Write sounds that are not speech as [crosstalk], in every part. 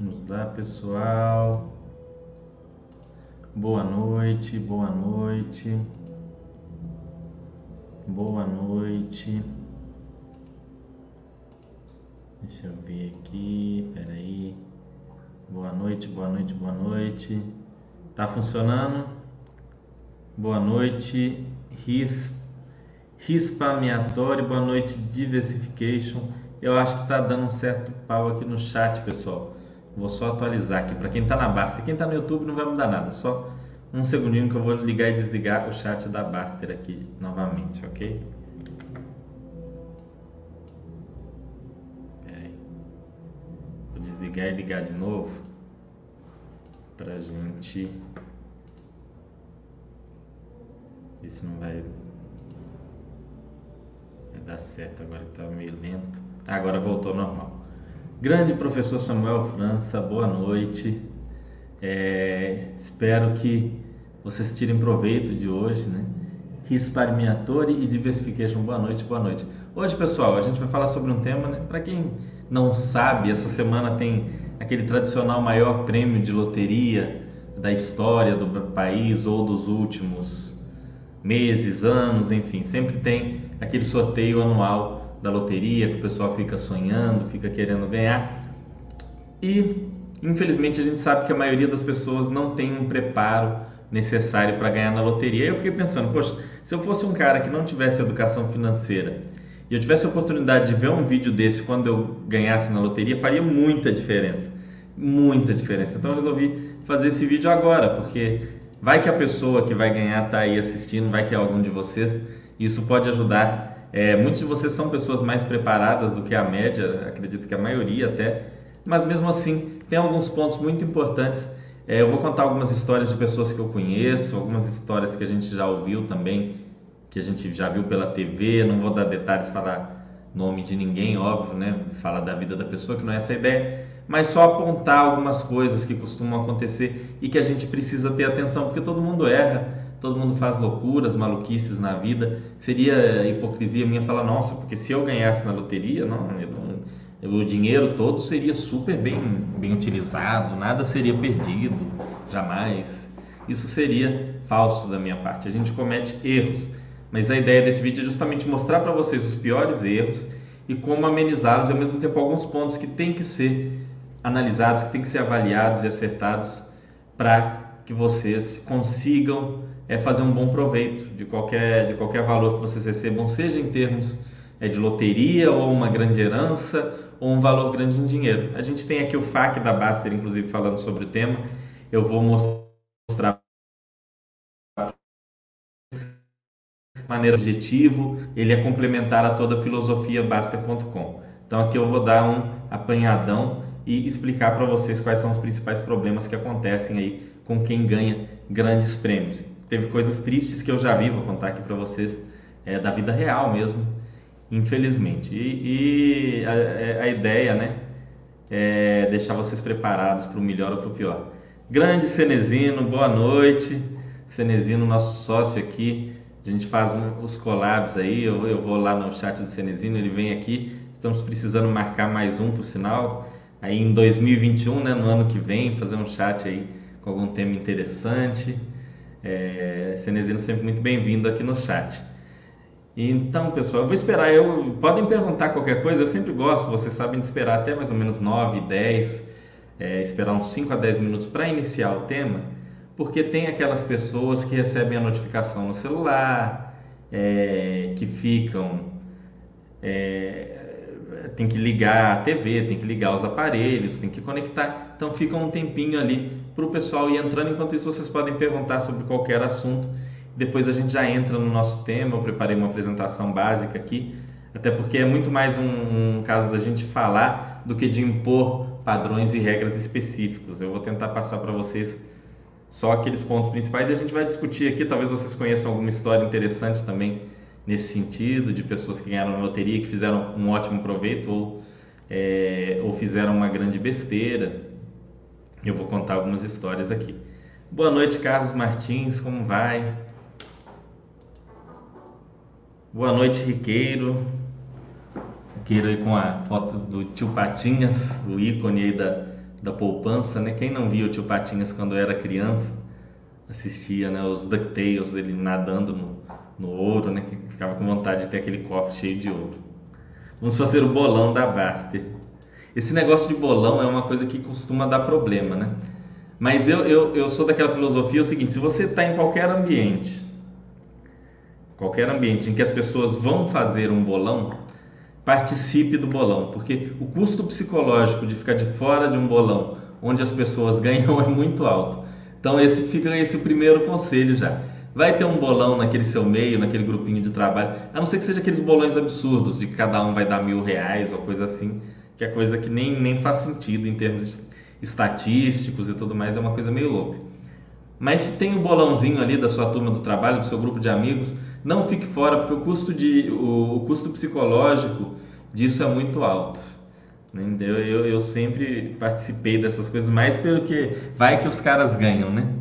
Vamos lá, pessoal. Boa noite, boa noite. Boa noite. Deixa eu ver aqui, peraí. Boa noite, boa noite, boa noite. Tá funcionando? Boa noite, RIS, Rispameatório, boa noite, Diversification. Eu acho que tá dando um certo pau aqui no chat, pessoal. Vou só atualizar aqui. Para quem está na Baster, quem está no YouTube não vai mudar nada. Só um segundinho que eu vou ligar e desligar o chat da Baster aqui novamente, ok? Vou desligar e ligar de novo para gente ver se não vai, vai dar certo agora que estava meio lento. Agora voltou normal. Grande professor Samuel França, boa noite. É, espero que vocês tirem proveito de hoje, né? Risparmiatori e Diversification, boa noite, boa noite. Hoje, pessoal, a gente vai falar sobre um tema, né? Para quem não sabe, essa semana tem aquele tradicional maior prêmio de loteria da história do país ou dos últimos meses, anos, enfim, sempre tem aquele sorteio anual da loteria que o pessoal fica sonhando, fica querendo ganhar. E infelizmente a gente sabe que a maioria das pessoas não tem um preparo necessário para ganhar na loteria. Eu fiquei pensando, poxa, se eu fosse um cara que não tivesse educação financeira e eu tivesse a oportunidade de ver um vídeo desse quando eu ganhasse na loteria, faria muita diferença. Muita diferença. Então eu resolvi fazer esse vídeo agora, porque vai que a pessoa que vai ganhar está aí assistindo, vai que é algum de vocês, isso pode ajudar é, muitos de vocês são pessoas mais preparadas do que a média, acredito que a maioria até, mas mesmo assim tem alguns pontos muito importantes. É, eu vou contar algumas histórias de pessoas que eu conheço, algumas histórias que a gente já ouviu também, que a gente já viu pela TV. Não vou dar detalhes, falar nome de ninguém, óbvio, né? Falar da vida da pessoa, que não é essa a ideia, mas só apontar algumas coisas que costumam acontecer e que a gente precisa ter atenção, porque todo mundo erra todo mundo faz loucuras, maluquices na vida. Seria hipocrisia minha falar, nossa, porque se eu ganhasse na loteria, não, eu, o dinheiro todo seria super bem, bem utilizado, nada seria perdido, jamais. Isso seria falso da minha parte. A gente comete erros, mas a ideia desse vídeo é justamente mostrar para vocês os piores erros e como amenizá-los e ao mesmo tempo alguns pontos que têm que ser analisados, que têm que ser avaliados e acertados para que vocês consigam é fazer um bom proveito de qualquer, de qualquer valor que vocês recebam, seja em termos é, de loteria ou uma grande herança ou um valor grande em dinheiro. A gente tem aqui o FAQ da Baster, inclusive, falando sobre o tema. Eu vou mostrar maneira objetivo, ele é complementar a toda a filosofia Baster.com. Então aqui eu vou dar um apanhadão e explicar para vocês quais são os principais problemas que acontecem aí com quem ganha grandes prêmios teve coisas tristes que eu já vi, vou contar aqui para vocês, é, da vida real mesmo, infelizmente. E, e a, é, a, ideia, né, é deixar vocês preparados para o melhor ou para o pior. Grande Cenezino, boa noite. Cenezino, nosso sócio aqui, a gente faz os collabs aí, eu, eu vou lá no chat do Cenezino, ele vem aqui, estamos precisando marcar mais um, por sinal, aí em 2021, né, no ano que vem, fazer um chat aí com algum tema interessante. É, Cenezino sempre muito bem-vindo aqui no chat. Então, pessoal, eu vou esperar. Eu, podem perguntar qualquer coisa, eu sempre gosto, vocês sabem de esperar até mais ou menos 9, 10, é, esperar uns 5 a 10 minutos para iniciar o tema, porque tem aquelas pessoas que recebem a notificação no celular, é, que ficam. É, tem que ligar a TV, tem que ligar os aparelhos, tem que conectar, então fica um tempinho ali para o pessoal ir entrando. Enquanto isso, vocês podem perguntar sobre qualquer assunto. Depois a gente já entra no nosso tema. Eu preparei uma apresentação básica aqui, até porque é muito mais um, um caso da gente falar do que de impor padrões e regras específicos. Eu vou tentar passar para vocês só aqueles pontos principais e a gente vai discutir aqui. Talvez vocês conheçam alguma história interessante também nesse sentido, de pessoas que ganharam na loteria, que fizeram um ótimo proveito ou, é, ou fizeram uma grande besteira. Eu vou contar algumas histórias aqui. Boa noite, Carlos Martins, como vai? Boa noite, Riqueiro. Riqueiro aí com a foto do tio Patinhas, o ícone aí da, da poupança, né? Quem não viu o tio Patinhas quando era criança, assistia, né? Os DuckTales, ele nadando no, no ouro, né? Ficava com vontade de ter aquele cofre cheio de ouro. Vamos fazer o bolão da Baster. Esse negócio de bolão é uma coisa que costuma dar problema, né? Mas eu, eu, eu sou daquela filosofia é o seguinte: se você está em qualquer ambiente, qualquer ambiente em que as pessoas vão fazer um bolão, participe do bolão, porque o custo psicológico de ficar de fora de um bolão onde as pessoas [laughs] ganham é muito alto. Então esse fica esse primeiro conselho já. Vai ter um bolão naquele seu meio, naquele grupinho de trabalho, a não ser que seja aqueles bolões absurdos de que cada um vai dar mil reais ou coisa assim, que é coisa que nem, nem faz sentido em termos estatísticos e tudo mais, é uma coisa meio louca. Mas se tem um bolãozinho ali da sua turma do trabalho, do seu grupo de amigos, não fique fora, porque o custo, de, o, o custo psicológico disso é muito alto. Eu, eu, eu, sempre participei dessas coisas, mais pelo que vai que os caras ganham, né?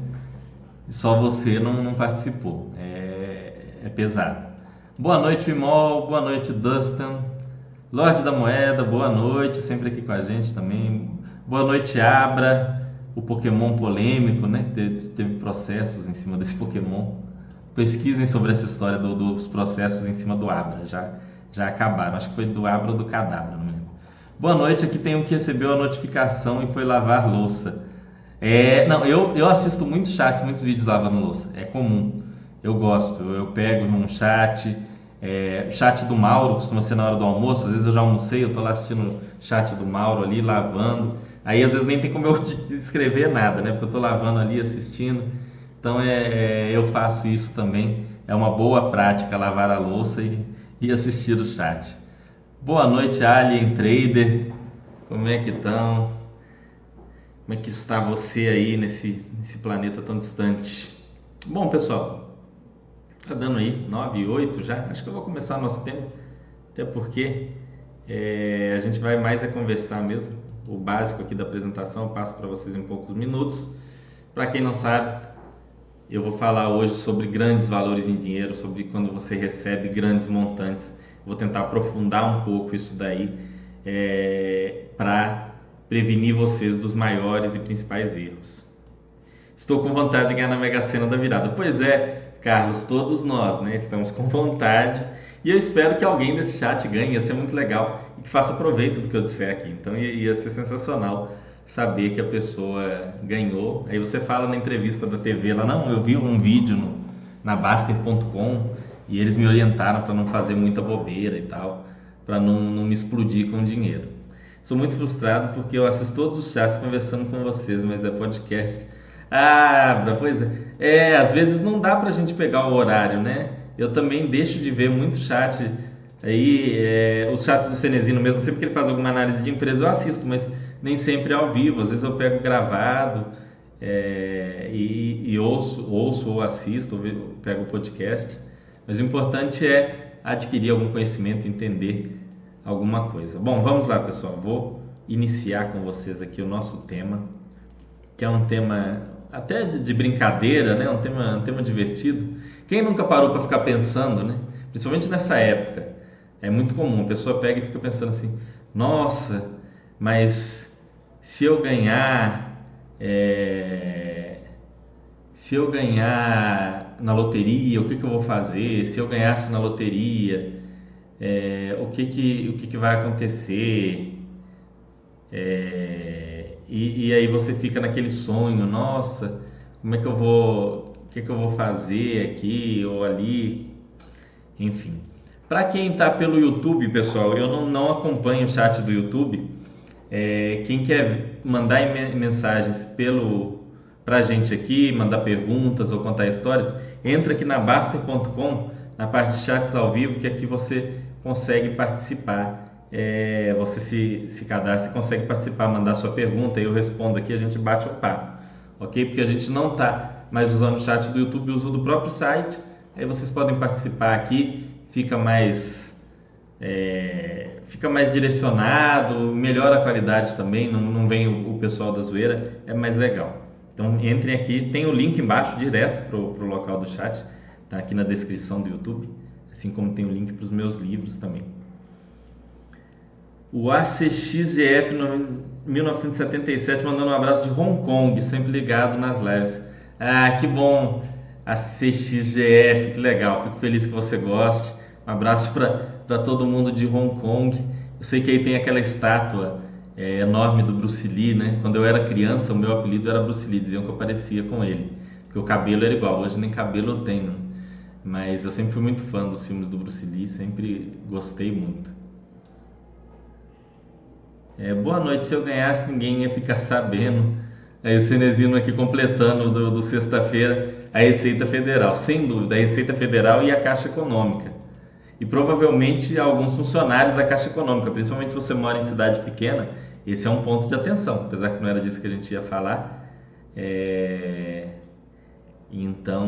Só você não, não participou. É, é pesado. Boa noite, Imol. Boa noite, Dustin. Lorde da Moeda, boa noite. Sempre aqui com a gente também. Boa noite, Abra. O Pokémon polêmico, né? Teve, teve processos em cima desse Pokémon. Pesquisem sobre essa história do, dos processos em cima do Abra. Já, já acabaram. Acho que foi do Abra ou do Cadabra, não me lembro. Boa noite, aqui tem um que recebeu a notificação e foi lavar louça. É, não, eu, eu assisto muitos chats, muitos vídeos lavando louça. É comum. Eu gosto. Eu, eu pego num chat. É, chat do Mauro costuma ser na hora do almoço. Às vezes eu já almocei, eu tô lá assistindo chat do Mauro ali, lavando. Aí às vezes nem tem como eu [laughs] escrever nada, né? Porque eu tô lavando ali, assistindo. Então é, é, eu faço isso também. É uma boa prática lavar a louça e, e assistir o chat. Boa noite, Alien Trader. Como é que estão? Como é que está você aí nesse, nesse planeta tão distante? Bom, pessoal, tá dando aí 9 e 8 já. Acho que eu vou começar nosso tempo, até porque é, a gente vai mais a conversar mesmo. O básico aqui da apresentação eu passo para vocês em poucos minutos. Para quem não sabe, eu vou falar hoje sobre grandes valores em dinheiro, sobre quando você recebe grandes montantes Vou tentar aprofundar um pouco isso daí é, para prevenir vocês dos maiores e principais erros. Estou com vontade de ganhar na Mega Sena da virada. Pois é, Carlos, todos nós né, estamos com vontade e eu espero que alguém desse chat ganhe, ia ser muito legal e que faça proveito do que eu disser aqui. Então ia, ser sensacional saber que a pessoa ganhou. Aí você fala na entrevista da TV lá, não, eu vi um vídeo no, na Baster.com e eles me orientaram para não fazer muita bobeira e tal, para não, não me explodir com dinheiro. Sou muito frustrado porque eu assisto todos os chats conversando com vocês, mas é podcast. Ah, pois é. É, às vezes não dá para a gente pegar o horário, né? Eu também deixo de ver muito chat aí, é, os chats do Cenezino mesmo, sempre que ele faz alguma análise de empresa eu assisto, mas nem sempre é ao vivo. Às vezes eu pego gravado é, e, e, ouço, ouço ou assisto, ou pego o podcast. Mas o importante é adquirir algum conhecimento, entender alguma coisa. Bom, vamos lá, pessoal. Vou iniciar com vocês aqui o nosso tema, que é um tema até de brincadeira, né? Um tema, um tema divertido. Quem nunca parou para ficar pensando, né? Principalmente nessa época, é muito comum. A pessoa pega e fica pensando assim: Nossa, mas se eu ganhar, é... se eu ganhar na loteria, o que, que eu vou fazer? Se eu ganhasse na loteria, é, o, que, que, o que, que vai acontecer? É, e, e, aí você fica naquele sonho, nossa, como é que eu vou, o que, que eu vou fazer aqui ou ali? Enfim. Para quem está pelo YouTube, pessoal, eu não, não acompanho o chat do YouTube. É, quem quer mandar mensagens pelo para a gente aqui, mandar perguntas ou contar histórias, entra aqui na Baster.com, na parte de chats ao vivo, que aqui você consegue participar. É, você se, se cadastra e consegue participar, mandar sua pergunta, eu respondo aqui, a gente bate o papo, ok? Porque a gente não está mais usando o chat do YouTube, usa do próprio site, aí vocês podem participar aqui, fica mais é, fica mais direcionado, melhora a qualidade também, não, não vem o, o pessoal da zoeira, é mais legal. Então entrem aqui, tem o link embaixo direto para o local do chat, tá aqui na descrição do YouTube, assim como tem o link para os meus livros também. O ACXGF 1977 mandando um abraço de Hong Kong, sempre ligado nas lives. Ah, que bom! ACXGF, que legal, fico feliz que você goste. Um abraço para todo mundo de Hong Kong. Eu sei que aí tem aquela estátua é, enorme do Bruce Lee, né? Quando eu era criança, o meu apelido era Bruce Lee, diziam que eu parecia com ele, porque o cabelo era igual. Hoje nem cabelo eu tenho, mas eu sempre fui muito fã dos filmes do Bruce Lee, sempre gostei muito. É, boa noite, se eu ganhasse ninguém ia ficar [laughs] sabendo. Aí o Cenezino aqui completando do, do sexta-feira a Receita Federal, sem dúvida, a Receita Federal e a Caixa Econômica. E provavelmente alguns funcionários da Caixa Econômica, principalmente se você mora em cidade pequena, esse é um ponto de atenção, apesar que não era disso que a gente ia falar. É... Então,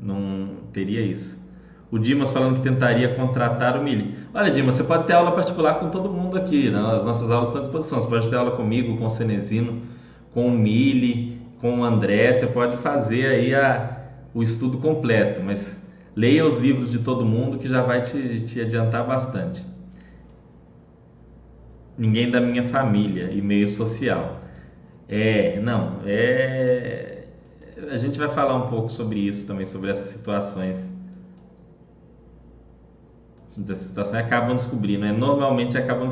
não teria isso. O Dimas falando que tentaria contratar o Mili. Olha, Dimas, você pode ter aula particular com todo mundo aqui. Né? As nossas aulas estão à disposição. Você pode ter aula comigo, com o Cenezino, com o Mili, com o André. Você pode fazer aí a, o estudo completo, mas leia os livros de todo mundo que já vai te, te adiantar bastante. Ninguém da minha família e meio social. É, não, é. A gente vai falar um pouco sobre isso também, sobre essas situações dessa situação acabam descobrindo, né? normalmente acabam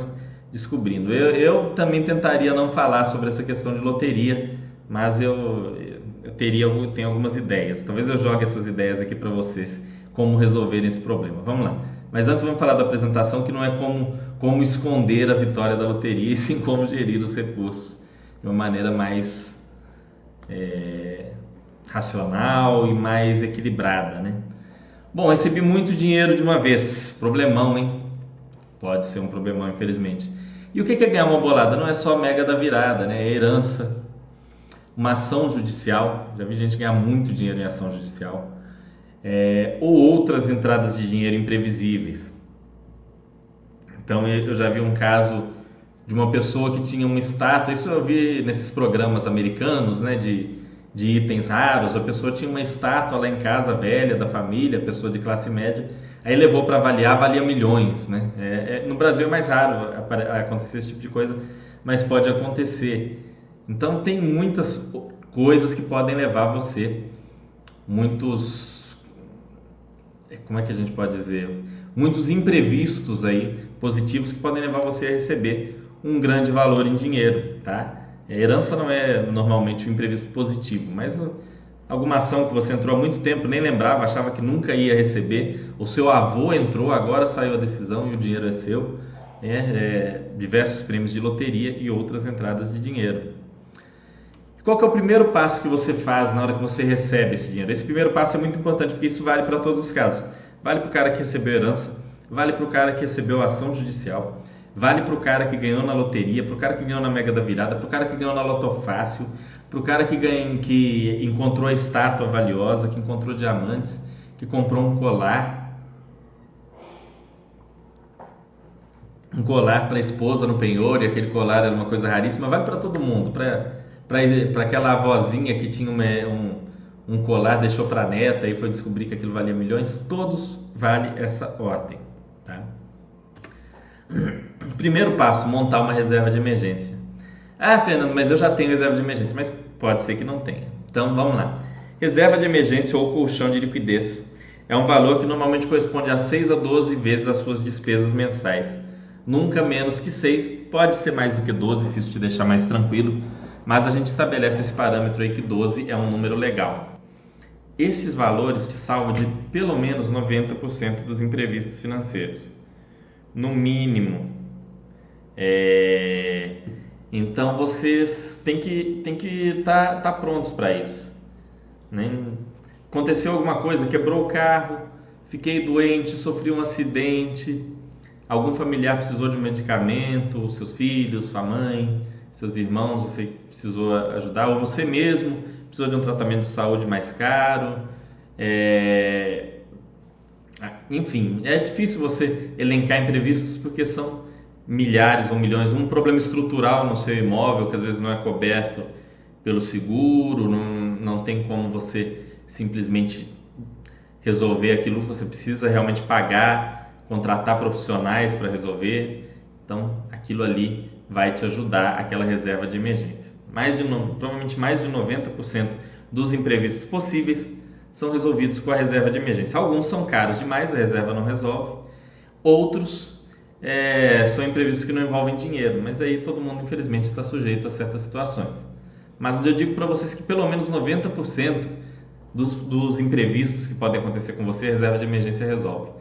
descobrindo. Eu, eu, também tentaria não falar sobre essa questão de loteria, mas eu, eu teria eu tenho algumas ideias. Talvez eu jogue essas ideias aqui para vocês, como resolver esse problema. Vamos lá. Mas antes vamos falar da apresentação, que não é como, como esconder a vitória da loteria, [laughs] e sim como gerir os recursos de uma maneira mais é, racional e mais equilibrada, né? Bom, recebi muito dinheiro de uma vez. Problemão, hein? Pode ser um problemão, infelizmente. E o que é ganhar uma bolada? Não é só mega da virada, né? É herança, uma ação judicial. Já vi gente ganhar muito dinheiro em ação judicial. É, ou outras entradas de dinheiro imprevisíveis. Então eu já vi um caso de uma pessoa que tinha uma estátua, isso eu vi nesses programas americanos, né, de de itens raros, a pessoa tinha uma estátua lá em casa velha da família, pessoa de classe média, aí levou para avaliar, valia milhões, né? É, é, no Brasil é mais raro acontecer esse tipo de coisa, mas pode acontecer. Então tem muitas coisas que podem levar você, muitos, como é que a gente pode dizer, muitos imprevistos aí positivos que podem levar você a receber um grande valor em dinheiro, tá? A herança não é normalmente um imprevisto positivo, mas alguma ação que você entrou há muito tempo, nem lembrava, achava que nunca ia receber, o seu avô entrou, agora saiu a decisão e o dinheiro é seu, é, é, diversos prêmios de loteria e outras entradas de dinheiro. Qual que é o primeiro passo que você faz na hora que você recebe esse dinheiro? Esse primeiro passo é muito importante porque isso vale para todos os casos. Vale para o cara que recebeu herança, vale para o cara que recebeu ação judicial, Vale para o cara que ganhou na loteria, para o cara que ganhou na Mega da Virada, para o cara que ganhou na Loto Fácil, para o cara que, ganha, que encontrou a estátua valiosa, que encontrou diamantes, que comprou um colar. Um colar para a esposa no penhor, e aquele colar era uma coisa raríssima. Vale para todo mundo, para aquela avózinha que tinha uma, um, um colar, deixou para a neta e foi descobrir que aquilo valia milhões. Todos vale essa ordem. Tá? Primeiro passo, montar uma reserva de emergência. Ah, Fernando, mas eu já tenho reserva de emergência, mas pode ser que não tenha. Então vamos lá. Reserva de emergência ou colchão de liquidez é um valor que normalmente corresponde a 6 a 12 vezes as suas despesas mensais. Nunca menos que 6, pode ser mais do que 12 se isso te deixar mais tranquilo, mas a gente estabelece esse parâmetro aí que 12 é um número legal. Esses valores te salvam de pelo menos 90% dos imprevistos financeiros. No mínimo, é, então vocês têm que têm que estar tá, tá prontos para isso. Né? Aconteceu alguma coisa, quebrou o carro, fiquei doente, sofri um acidente, algum familiar precisou de um medicamento, seus filhos, sua mãe, seus irmãos, você precisou ajudar, ou você mesmo precisou de um tratamento de saúde mais caro. É... Enfim, é difícil você elencar imprevistos porque são milhares ou milhões, um problema estrutural no seu imóvel que às vezes não é coberto pelo seguro, não, não tem como você simplesmente resolver aquilo, você precisa realmente pagar, contratar profissionais para resolver. Então, aquilo ali vai te ajudar aquela reserva de emergência. Mais de, provavelmente mais de 90% dos imprevistos possíveis são resolvidos com a reserva de emergência. Alguns são caros demais, a reserva não resolve. Outros é, são imprevistos que não envolvem dinheiro, mas aí todo mundo, infelizmente, está sujeito a certas situações. Mas eu digo para vocês que pelo menos 90% dos, dos imprevistos que podem acontecer com você, a reserva de emergência resolve.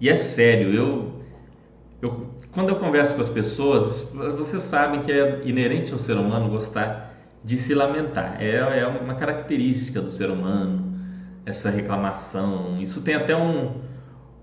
E é sério, eu, eu, quando eu converso com as pessoas, vocês sabem que é inerente ao ser humano gostar de se lamentar. É, é uma característica do ser humano, essa reclamação. Isso tem até um,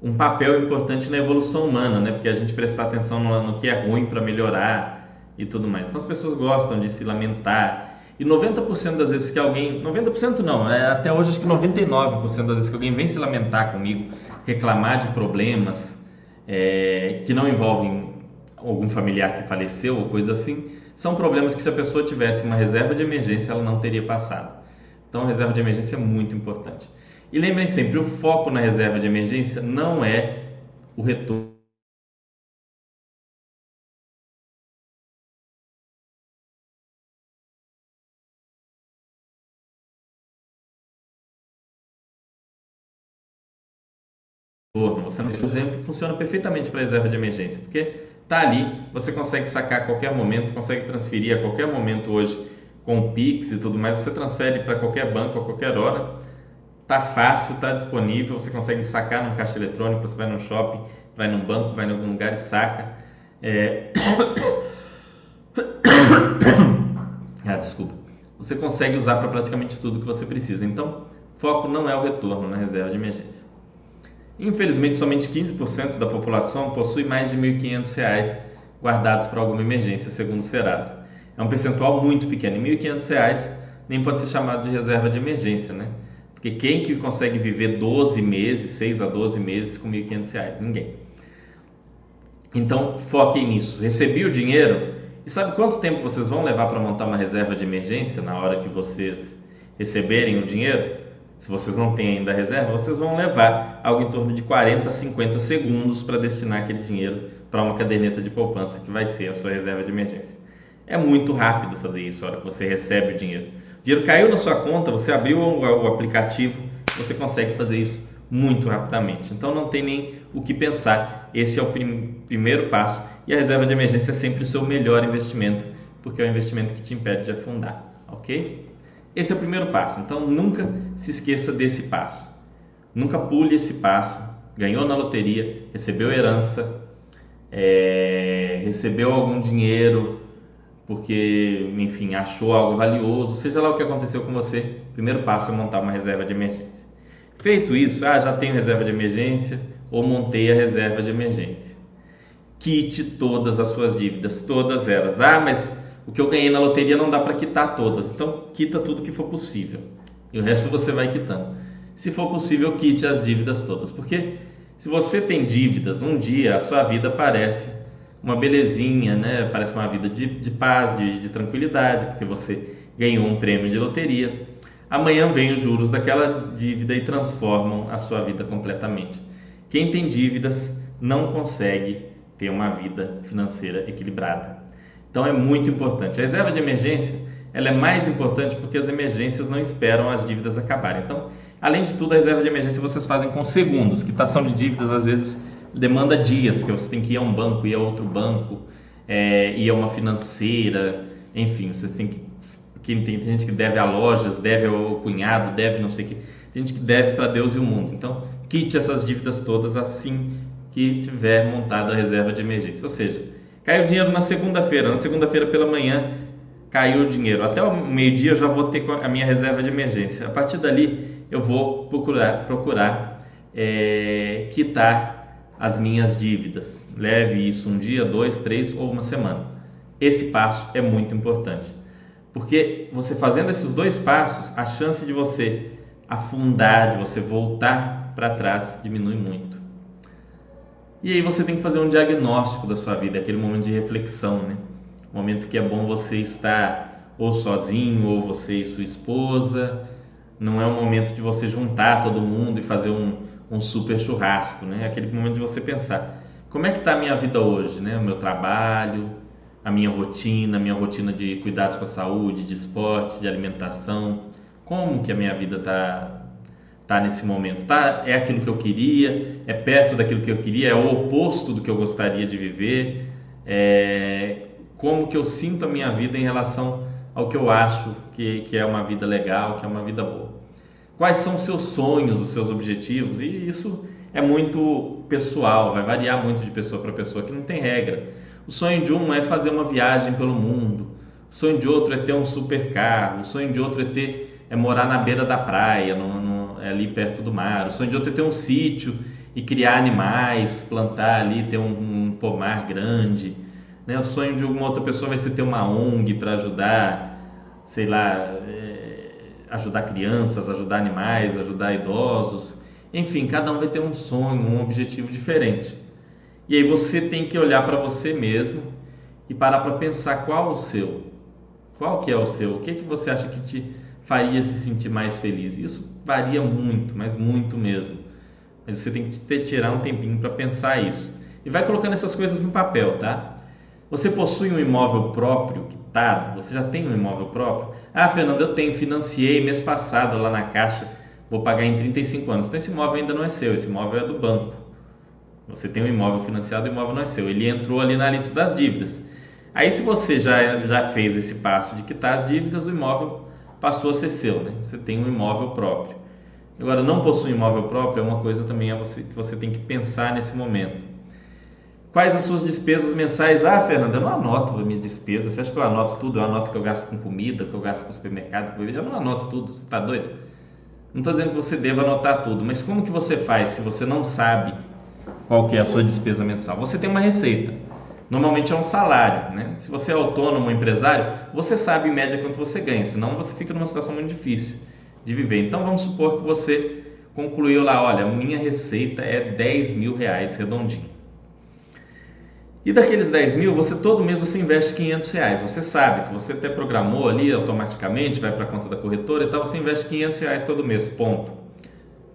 um papel importante na evolução humana, né? Porque a gente prestar atenção no, no que é ruim para melhorar e tudo mais. Então as pessoas gostam de se lamentar, e 90% das vezes que alguém, 90% não, é, até hoje acho que 99% das vezes que alguém vem se lamentar comigo, reclamar de problemas é, que não envolvem algum familiar que faleceu ou coisa assim, são problemas que se a pessoa tivesse uma reserva de emergência ela não teria passado. Então a reserva de emergência é muito importante. E lembrem sempre, o foco na reserva de emergência não é o retorno Você não, por exemplo, funciona perfeitamente para reserva de emergência, porque tá ali, você consegue sacar a qualquer momento, consegue transferir a qualquer momento hoje com o Pix e tudo mais, você transfere para qualquer banco a qualquer hora. Tá fácil, tá disponível, você consegue sacar no caixa eletrônico, você vai no shopping, vai num banco, vai em algum lugar e saca. É... [coughs] ah, desculpa. Você consegue usar para praticamente tudo que você precisa. Então, foco não é o retorno na reserva de emergência. Infelizmente, somente 15% da população possui mais de R$ 1.500 guardados para alguma emergência, segundo o Serasa. É um percentual muito pequeno. R$ 1.500 nem pode ser chamado de reserva de emergência, né? Porque quem que consegue viver 12 meses, 6 a 12 meses com R$ 1.500? Ninguém. Então, foquem nisso. Recebi o dinheiro e sabe quanto tempo vocês vão levar para montar uma reserva de emergência na hora que vocês receberem o dinheiro? se vocês não têm ainda a reserva, vocês vão levar algo em torno de 40 a 50 segundos para destinar aquele dinheiro para uma caderneta de poupança que vai ser a sua reserva de emergência. É muito rápido fazer isso na hora que você recebe o dinheiro. O dinheiro caiu na sua conta, você abriu o aplicativo, você consegue fazer isso muito rapidamente. Então não tem nem o que pensar. Esse é o prim primeiro passo e a reserva de emergência é sempre o seu melhor investimento, porque é o investimento que te impede de afundar, ok? Esse é o primeiro passo. Então nunca se esqueça desse passo. Nunca pule esse passo. Ganhou na loteria, recebeu herança, é, recebeu algum dinheiro porque, enfim, achou algo valioso, seja lá o que aconteceu com você, o primeiro passo é montar uma reserva de emergência. Feito isso, ah, já tenho reserva de emergência ou montei a reserva de emergência. Quite todas as suas dívidas, todas elas. Ah, mas o que eu ganhei na loteria não dá para quitar todas, então quita tudo que for possível e o resto você vai quitando. Se for possível, quite as dívidas todas, porque se você tem dívidas, um dia a sua vida parece uma belezinha, né? Parece uma vida de, de paz, de, de tranquilidade, porque você ganhou um prêmio de loteria. Amanhã vem os juros daquela dívida e transformam a sua vida completamente. Quem tem dívidas não consegue ter uma vida financeira equilibrada. Então é muito importante. A reserva de emergência ela é mais importante porque as emergências não esperam as dívidas acabarem. Então, além de tudo, a reserva de emergência vocês fazem com segundos. Quitação de dívidas às vezes demanda dias, porque você tem que ir a um banco, ir a outro banco, é, ir a uma financeira, enfim, você tem que. Tem, tem gente que deve a lojas, deve ao cunhado, deve não sei o que. Tem gente que deve para Deus e o mundo. Então, quite essas dívidas todas assim que tiver montada a reserva de emergência. Ou seja, Caiu o dinheiro na segunda-feira. Na segunda-feira pela manhã caiu o dinheiro. Até o meio-dia eu já vou ter a minha reserva de emergência. A partir dali eu vou procurar, procurar é, quitar as minhas dívidas. Leve isso um dia, dois, três ou uma semana. Esse passo é muito importante. Porque você fazendo esses dois passos, a chance de você afundar, de você voltar para trás diminui muito. E aí você tem que fazer um diagnóstico da sua vida, aquele momento de reflexão, né? momento que é bom você estar ou sozinho, ou você e sua esposa. Não é um momento de você juntar todo mundo e fazer um, um super churrasco, né? Aquele momento de você pensar: como é que está a minha vida hoje, né? O meu trabalho, a minha rotina, a minha rotina de cuidados com a saúde, de esportes, de alimentação, como que a minha vida está tá nesse momento? Tá, é aquilo que eu queria? É perto daquilo que eu queria? É o oposto do que eu gostaria de viver? É, como que eu sinto a minha vida em relação ao que eu acho que, que é uma vida legal, que é uma vida boa? Quais são os seus sonhos, os seus objetivos? E isso é muito pessoal, vai variar muito de pessoa para pessoa, que não tem regra. O sonho de um é fazer uma viagem pelo mundo, o sonho de outro é ter um super carro, o sonho de outro é ter é morar na beira da praia, no, no, é ali perto do mar, o sonho de outro é ter um sítio e criar animais, plantar ali, ter um, um pomar grande. Né? O sonho de alguma outra pessoa vai ser ter uma ONG para ajudar, sei lá, é, ajudar crianças, ajudar animais, ajudar idosos. Enfim, cada um vai ter um sonho, um objetivo diferente. E aí você tem que olhar para você mesmo e parar para pensar qual o seu. Qual que é o seu? O que que você acha que te faria se sentir mais feliz? Isso varia muito, mas muito mesmo. Mas você tem que ter, tirar um tempinho para pensar isso. E vai colocando essas coisas no papel, tá? Você possui um imóvel próprio quitado? Você já tem um imóvel próprio? Ah, Fernando, eu tenho, financiei mês passado lá na Caixa, vou pagar em 35 anos. Então, esse imóvel ainda não é seu, esse imóvel é do banco. Você tem um imóvel financiado, o imóvel não é seu. Ele entrou ali na lista das dívidas. Aí, se você já, já fez esse passo de quitar as dívidas, o imóvel passou a ser seu, né? Você tem um imóvel próprio. Agora, não possuir imóvel próprio é uma coisa também que você tem que pensar nesse momento. Quais as suas despesas mensais? Ah, Fernanda, eu não anoto a minha despesa. Você acha que eu anoto tudo? Eu anoto que eu gasto com comida, que eu gasto com supermercado, eu não anoto tudo. Você está doido? Não estou dizendo que você deva anotar tudo, mas como que você faz se você não sabe qual que é a sua despesa mensal? Você tem uma receita. Normalmente é um salário, né? Se você é autônomo empresário, você sabe em média quanto você ganha, senão você fica numa situação muito difícil de viver. Então vamos supor que você concluiu lá, olha, minha receita é 10 mil reais redondinho. E daqueles 10 mil, você todo mês você investe 500 reais. Você sabe que você até programou ali automaticamente, vai para a conta da corretora e tal, você investe 500 reais todo mês, ponto.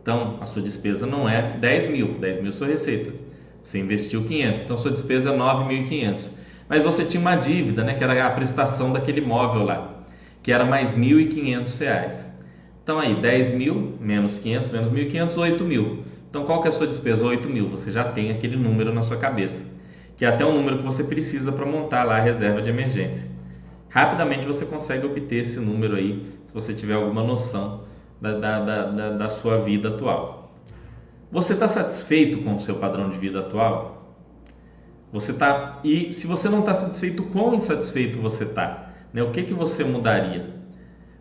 Então, a sua despesa não é 10 mil, 10 mil é sua receita. Você investiu 500, então sua despesa é 9.500. Mas você tinha uma dívida, né, que era a prestação daquele imóvel lá, que era mais 1.500 reais. Então aí, 10 mil menos 500 menos 1.500, 8 mil. Então qual que é a sua despesa? 8 mil. Você já tem aquele número na sua cabeça, que é até o número que você precisa para montar lá a reserva de emergência. Rapidamente você consegue obter esse número aí, se você tiver alguma noção da, da, da, da sua vida atual. Você está satisfeito com o seu padrão de vida atual? Você tá e se você não está satisfeito, quão insatisfeito você está? Né? O que que você mudaria?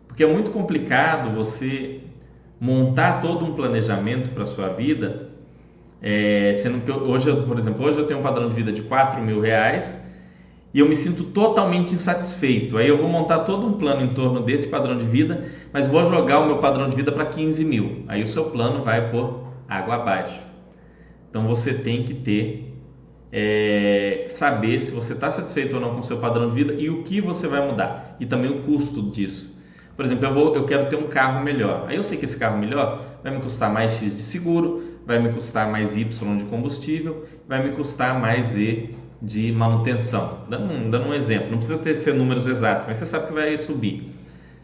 Porque é muito complicado você montar todo um planejamento para sua vida, é, sendo que hoje, por exemplo, hoje eu tenho um padrão de vida de 4 mil reais e eu me sinto totalmente insatisfeito. Aí eu vou montar todo um plano em torno desse padrão de vida, mas vou jogar o meu padrão de vida para 15 mil. Aí o seu plano vai por água abaixo. Então você tem que ter, é, saber se você está satisfeito ou não com o seu padrão de vida e o que você vai mudar e também o custo disso. Por exemplo, eu, vou, eu quero ter um carro melhor. Aí eu sei que esse carro melhor vai me custar mais X de seguro, vai me custar mais Y de combustível, vai me custar mais Z de manutenção. Dando um, dando um exemplo, não precisa ter ser números exatos, mas você sabe que vai subir.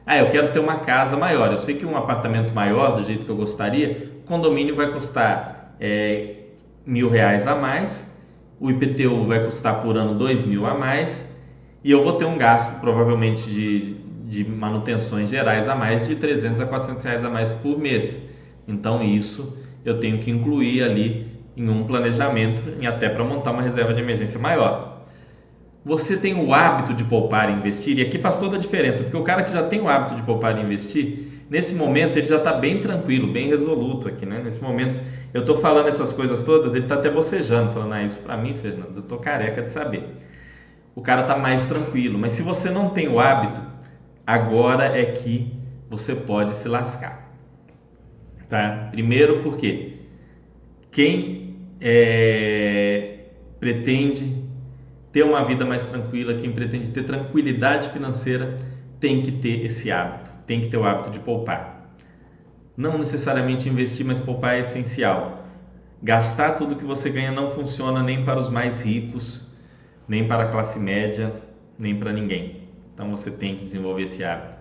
Ah, eu quero ter uma casa maior. Eu sei que um apartamento maior, do jeito que eu gostaria, condomínio vai custar é, mil reais a mais, o IPTU vai custar por ano dois mil a mais e eu vou ter um gasto provavelmente de, de manutenções gerais a mais de 300 a 400 reais a mais por mês. Então isso eu tenho que incluir ali em um planejamento e até para montar uma reserva de emergência maior. Você tem o hábito de poupar e investir e aqui faz toda a diferença, porque o cara que já tem o hábito de poupar e investir, nesse momento ele já está bem tranquilo, bem resoluto aqui, né? Nesse momento eu estou falando essas coisas todas, ele está até bocejando, falando, ah, isso para mim, Fernando, eu estou careca de saber. O cara está mais tranquilo, mas se você não tem o hábito, agora é que você pode se lascar, tá? Primeiro porque quem é, pretende ter uma vida mais tranquila, quem pretende ter tranquilidade financeira, tem que ter esse hábito tem que ter o hábito de poupar. Não necessariamente investir, mas poupar é essencial. Gastar tudo que você ganha não funciona nem para os mais ricos, nem para a classe média, nem para ninguém. Então você tem que desenvolver esse hábito.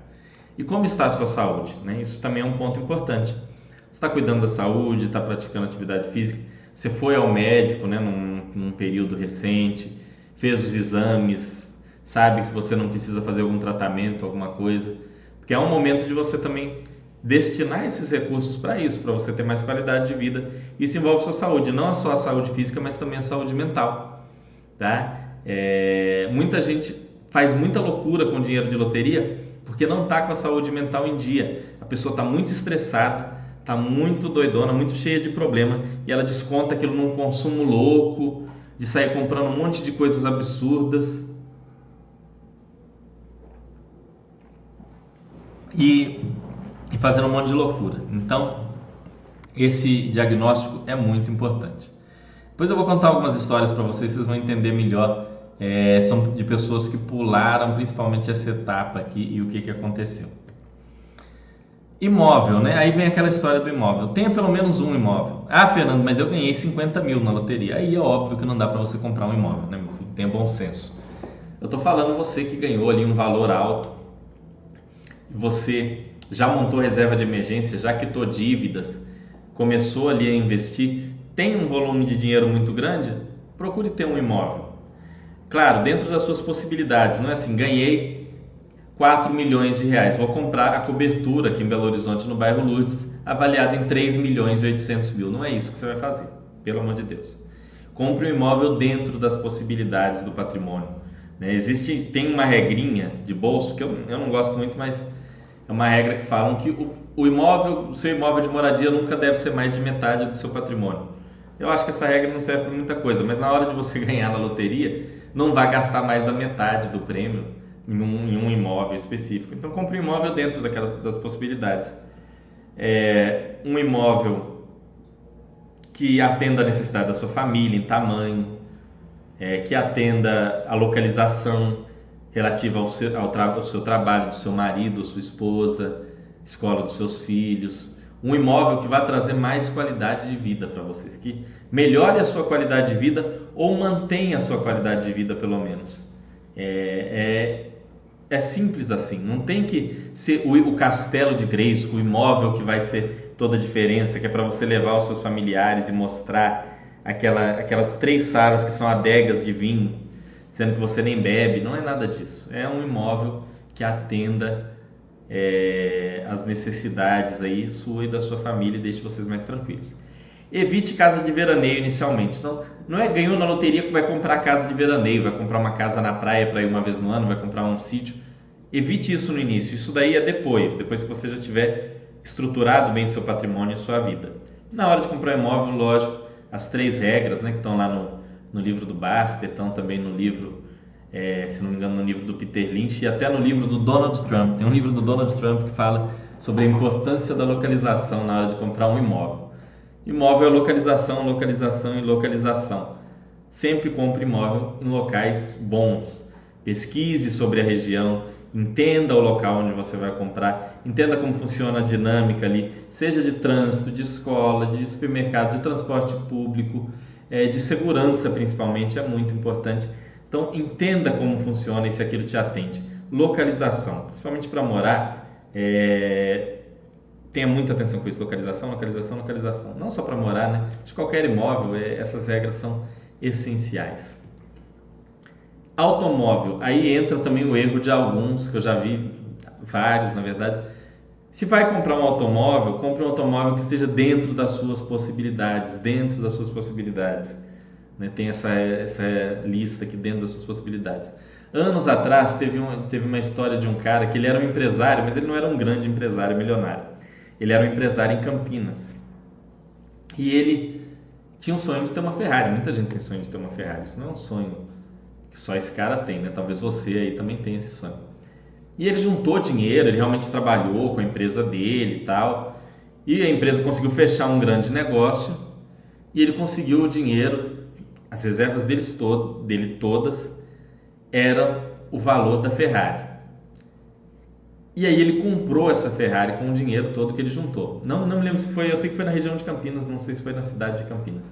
E como está a sua saúde? Né? Isso também é um ponto importante. Está cuidando da saúde, está praticando atividade física, você foi ao médico né, num, num período recente, fez os exames, sabe que você não precisa fazer algum tratamento, alguma coisa. Porque é um momento de você também destinar esses recursos para isso, para você ter mais qualidade de vida. Isso envolve sua saúde, não só a saúde física, mas também a saúde mental. Tá? É, muita gente faz muita loucura com dinheiro de loteria porque não está com a saúde mental em dia. A pessoa está muito estressada, está muito doidona, muito cheia de problema e ela desconta aquilo num consumo louco, de sair comprando um monte de coisas absurdas. E e fazendo um monte de loucura. Então, esse diagnóstico é muito importante. Depois eu vou contar algumas histórias para vocês, vocês vão entender melhor. É, são de pessoas que pularam principalmente essa etapa aqui e o que, que aconteceu. Imóvel, né? Aí vem aquela história do imóvel. Tenha pelo menos um imóvel. Ah, Fernando, mas eu ganhei 50 mil na loteria. Aí é óbvio que não dá para você comprar um imóvel, né, meu filho? Tenha bom senso. Eu estou falando você que ganhou ali um valor alto. Você já montou reserva de emergência, já quitou dívidas, começou ali a investir, tem um volume de dinheiro muito grande, procure ter um imóvel. Claro, dentro das suas possibilidades, não é assim, ganhei 4 milhões de reais, vou comprar a cobertura aqui em Belo Horizonte, no bairro Lourdes, avaliada em 3 milhões e 800 mil. Não é isso que você vai fazer, pelo amor de Deus. Compre um imóvel dentro das possibilidades do patrimônio. Né? Existe, tem uma regrinha de bolso que eu, eu não gosto muito, mas é uma regra que falam que o, o imóvel, o seu imóvel de moradia nunca deve ser mais de metade do seu patrimônio. Eu acho que essa regra não serve para muita coisa, mas na hora de você [laughs] ganhar na loteria, não vai gastar mais da metade do prêmio em um, em um imóvel específico. Então compre um imóvel dentro daquelas das possibilidades. É, um imóvel que atenda a necessidade da sua família em tamanho, é, que atenda a localização, relativa ao seu, ao, ao seu trabalho do seu marido, sua esposa, escola dos seus filhos, um imóvel que vai trazer mais qualidade de vida para vocês, que melhore a sua qualidade de vida ou mantenha a sua qualidade de vida pelo menos. É, é, simples assim, não tem que ser o, o castelo de Grace, o imóvel que vai ser toda a diferença, que é para você levar os seus familiares e mostrar aquela, aquelas três salas que são adegas de vinho sendo que você nem bebe, não é nada disso. É um imóvel que atenda é, as necessidades aí sua e da sua família e deixe vocês mais tranquilos. Evite casa de veraneio inicialmente. Então, não é ganhou na loteria que vai comprar casa de veraneio, vai comprar uma casa na praia para ir uma vez no ano, vai comprar um sítio. Evite isso no início. Isso daí é depois, depois que você já tiver estruturado bem seu patrimônio e sua vida. Na hora de comprar imóvel, lógico, as três regras né, que estão lá no, no livro do Baster, estão também no livro, é, se não me engano, no livro do Peter Lynch e até no livro do Donald Trump. Tem um livro do Donald Trump que fala sobre a importância da localização na hora de comprar um imóvel. Imóvel é localização, localização e localização. Sempre compre imóvel em locais bons. Pesquise sobre a região, entenda o local onde você vai comprar, entenda como funciona a dinâmica ali, seja de trânsito, de escola, de supermercado, de transporte público é, de segurança principalmente é muito importante. Então entenda como funciona e se aquilo te atende. Localização, principalmente para morar, é... tenha muita atenção com isso. Localização, localização, localização. Não só para morar, né? De qualquer imóvel, é... essas regras são essenciais. Automóvel, aí entra também o erro de alguns que eu já vi, vários na verdade se vai comprar um automóvel, compre um automóvel que esteja dentro das suas possibilidades, dentro das suas possibilidades. Né? Tem essa, essa lista aqui dentro das suas possibilidades. Anos atrás teve, um, teve uma história de um cara que ele era um empresário, mas ele não era um grande empresário milionário. Ele era um empresário em Campinas. E ele tinha um sonho de ter uma Ferrari. Muita gente tem sonho de ter uma Ferrari. Isso não é um sonho que só esse cara tem, né? Talvez você aí também tenha esse sonho. E ele juntou dinheiro, ele realmente trabalhou com a empresa dele e tal. E a empresa conseguiu fechar um grande negócio e ele conseguiu o dinheiro, as reservas deles todo, dele todas eram o valor da Ferrari. E aí ele comprou essa Ferrari com o dinheiro todo que ele juntou. Não, não me lembro se foi, eu sei que foi na região de Campinas, não sei se foi na cidade de Campinas.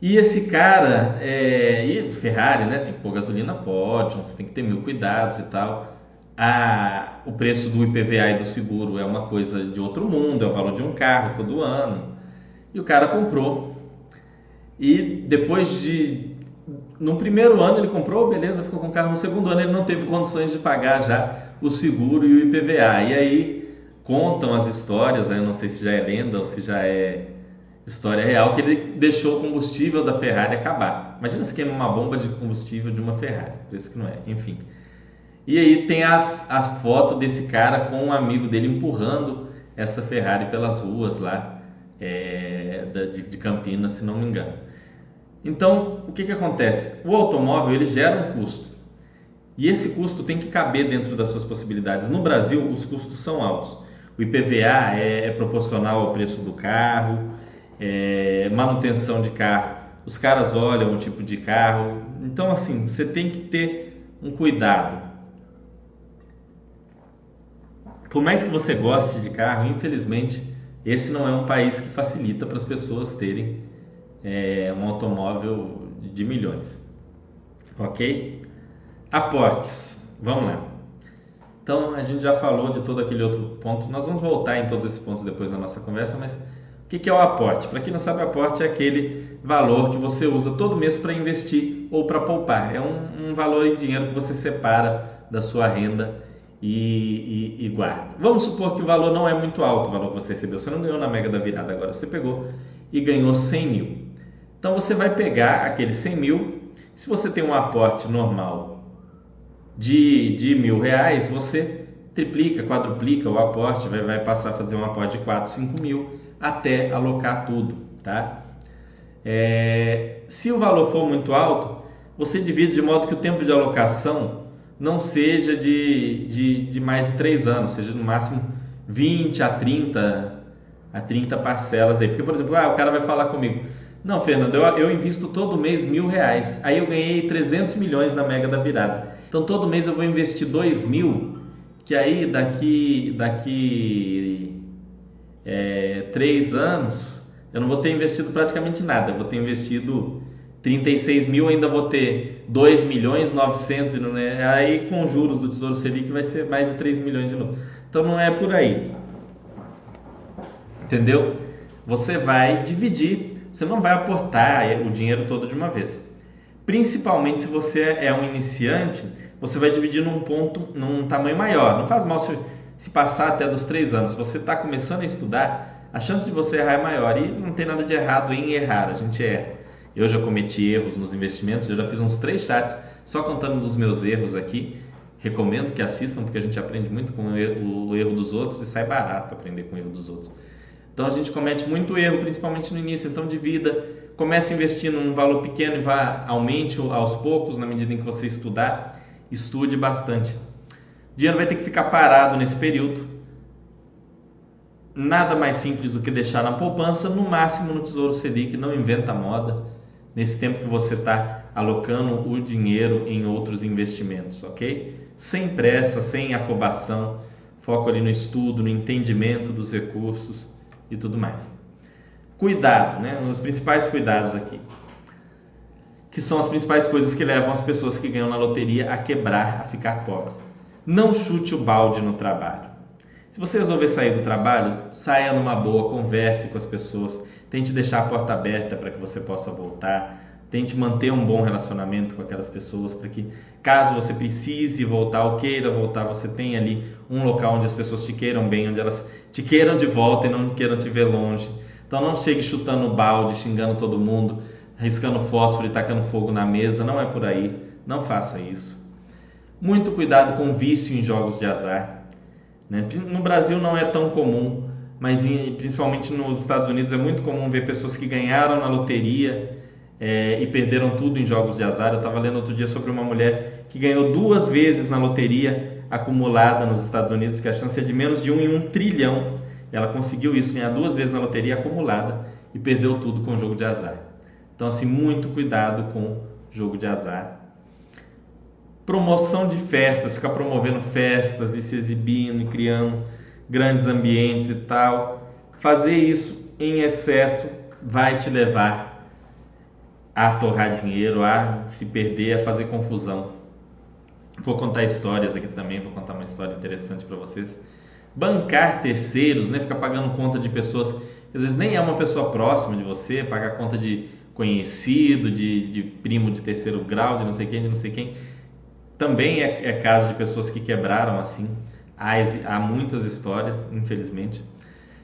E esse cara, é, e Ferrari, né? Tem que pôr gasolina, pode, você tem que ter mil cuidados e tal. A, o preço do IPVA e do seguro é uma coisa de outro mundo, é o valor de um carro todo ano. E o cara comprou. E depois de. No primeiro ano ele comprou, beleza, ficou com o carro. No segundo ano ele não teve condições de pagar já o seguro e o IPVA. E aí contam as histórias, né? eu não sei se já é lenda ou se já é história real, que ele deixou o combustível da Ferrari acabar. Imagina se queima uma bomba de combustível de uma Ferrari, por isso que não é, enfim. E aí tem a, a foto desse cara com um amigo dele empurrando essa Ferrari pelas ruas lá é, de, de Campinas, se não me engano. Então, o que, que acontece? O automóvel ele gera um custo. E esse custo tem que caber dentro das suas possibilidades. No Brasil, os custos são altos. O IPVA é, é proporcional ao preço do carro, é, manutenção de carro, os caras olham o tipo de carro. Então, assim, você tem que ter um cuidado. Por mais que você goste de carro, infelizmente, esse não é um país que facilita para as pessoas terem é, um automóvel de milhões. Ok? Aportes. Vamos lá. Então, a gente já falou de todo aquele outro ponto. Nós vamos voltar em todos esses pontos depois da nossa conversa, mas o que, é o aporte? Para quem não sabe, aporte é aquele valor que você usa todo mês para investir ou para poupar. É um, um, valor em dinheiro que você separa da sua renda e, e, e, guarda. Vamos supor que o valor não é muito alto, o valor que você recebeu. Você não ganhou na mega da virada agora, você pegou e ganhou 100 mil. Então você vai pegar aqueles 100 mil. Se você tem um aporte normal de, de mil reais, você triplica, quadruplica o aporte, vai, vai passar a fazer um aporte de 4, 5 mil até alocar tudo, tá? É, se o valor for muito alto, você divide de modo que o tempo de alocação não seja de, de, de mais de 3 anos, seja no máximo 20 a 30, a 30 parcelas aí. Porque, por exemplo, ah, o cara vai falar comigo, não, Fernando, eu, eu invisto todo mês mil reais, aí eu ganhei 300 milhões na Mega da Virada. Então todo mês eu vou investir 2 mil, que aí daqui, daqui é, três anos, eu não vou ter investido praticamente nada. Eu vou ter investido 36 mil, ainda vou ter 2 milhões 900, né? aí com juros do Tesouro Selic vai ser mais de 3 milhões de novo. Então não é por aí. Entendeu? Você vai dividir, você não vai aportar o dinheiro todo de uma vez. Principalmente se você é um iniciante, você vai dividir num ponto, num tamanho maior. Não faz mal se se passar até dos três anos, você está começando a estudar, a chance de você errar é maior. E não tem nada de errado em errar, a gente erra. Eu já cometi erros nos investimentos, eu já fiz uns três chats só contando dos meus erros aqui. Recomendo que assistam, porque a gente aprende muito com o erro dos outros e sai barato aprender com o erro dos outros. Então a gente comete muito erro, principalmente no início. Então, de vida, comece investindo num valor pequeno e vá aumente aos poucos na medida em que você estudar. Estude bastante dinheiro vai ter que ficar parado nesse período. Nada mais simples do que deixar na poupança, no máximo no Tesouro Selic, não inventa moda, nesse tempo que você está alocando o dinheiro em outros investimentos, ok? Sem pressa, sem afobação, foco ali no estudo, no entendimento dos recursos e tudo mais. Cuidado, né? Os principais cuidados aqui, que são as principais coisas que levam as pessoas que ganham na loteria a quebrar, a ficar pobres. Não chute o balde no trabalho. Se você resolver sair do trabalho, saia numa boa, converse com as pessoas, tente deixar a porta aberta para que você possa voltar, tente manter um bom relacionamento com aquelas pessoas para que, caso você precise voltar ou queira voltar, você tenha ali um local onde as pessoas te queiram bem, onde elas te queiram de volta e não queiram te ver longe. Então não chegue chutando o balde, xingando todo mundo, riscando fósforo e tacando fogo na mesa, não é por aí. Não faça isso. Muito cuidado com vício em jogos de azar. Né? No Brasil não é tão comum, mas em, principalmente nos Estados Unidos é muito comum ver pessoas que ganharam na loteria é, e perderam tudo em jogos de azar. Eu estava lendo outro dia sobre uma mulher que ganhou duas vezes na loteria acumulada nos Estados Unidos, que a chance é de menos de um em um trilhão. Ela conseguiu isso, ganhar duas vezes na loteria acumulada e perdeu tudo com o jogo de azar. Então, assim, muito cuidado com jogo de azar promoção de festas, ficar promovendo festas e se exibindo e criando grandes ambientes e tal. Fazer isso em excesso vai te levar a torrar dinheiro, a se perder, a fazer confusão. Vou contar histórias aqui também, vou contar uma história interessante para vocês. Bancar terceiros, né? Ficar pagando conta de pessoas que às vezes nem é uma pessoa próxima de você, pagar conta de conhecido, de, de primo de terceiro grau, de não sei quem, de não sei quem. Também é, é caso de pessoas que quebraram assim. Há, há muitas histórias, infelizmente.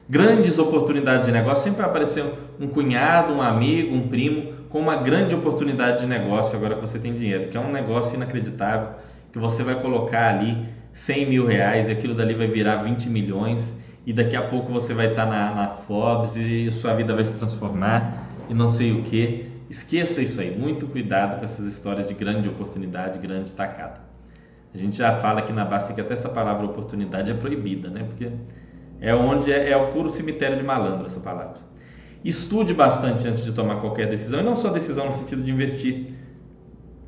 Grandes oportunidades de negócio sempre apareceu um cunhado, um amigo, um primo com uma grande oportunidade de negócio agora que você tem dinheiro, que é um negócio inacreditável, que você vai colocar ali 100 mil reais e aquilo dali vai virar 20 milhões e daqui a pouco você vai estar na, na Forbes e sua vida vai se transformar e não sei o que. Esqueça isso aí, muito cuidado com essas histórias de grande oportunidade, grande tacada. A gente já fala aqui na Basta que até essa palavra oportunidade é proibida, né? Porque é onde é, é o puro cemitério de malandro essa palavra. Estude bastante antes de tomar qualquer decisão, e não só decisão no sentido de investir,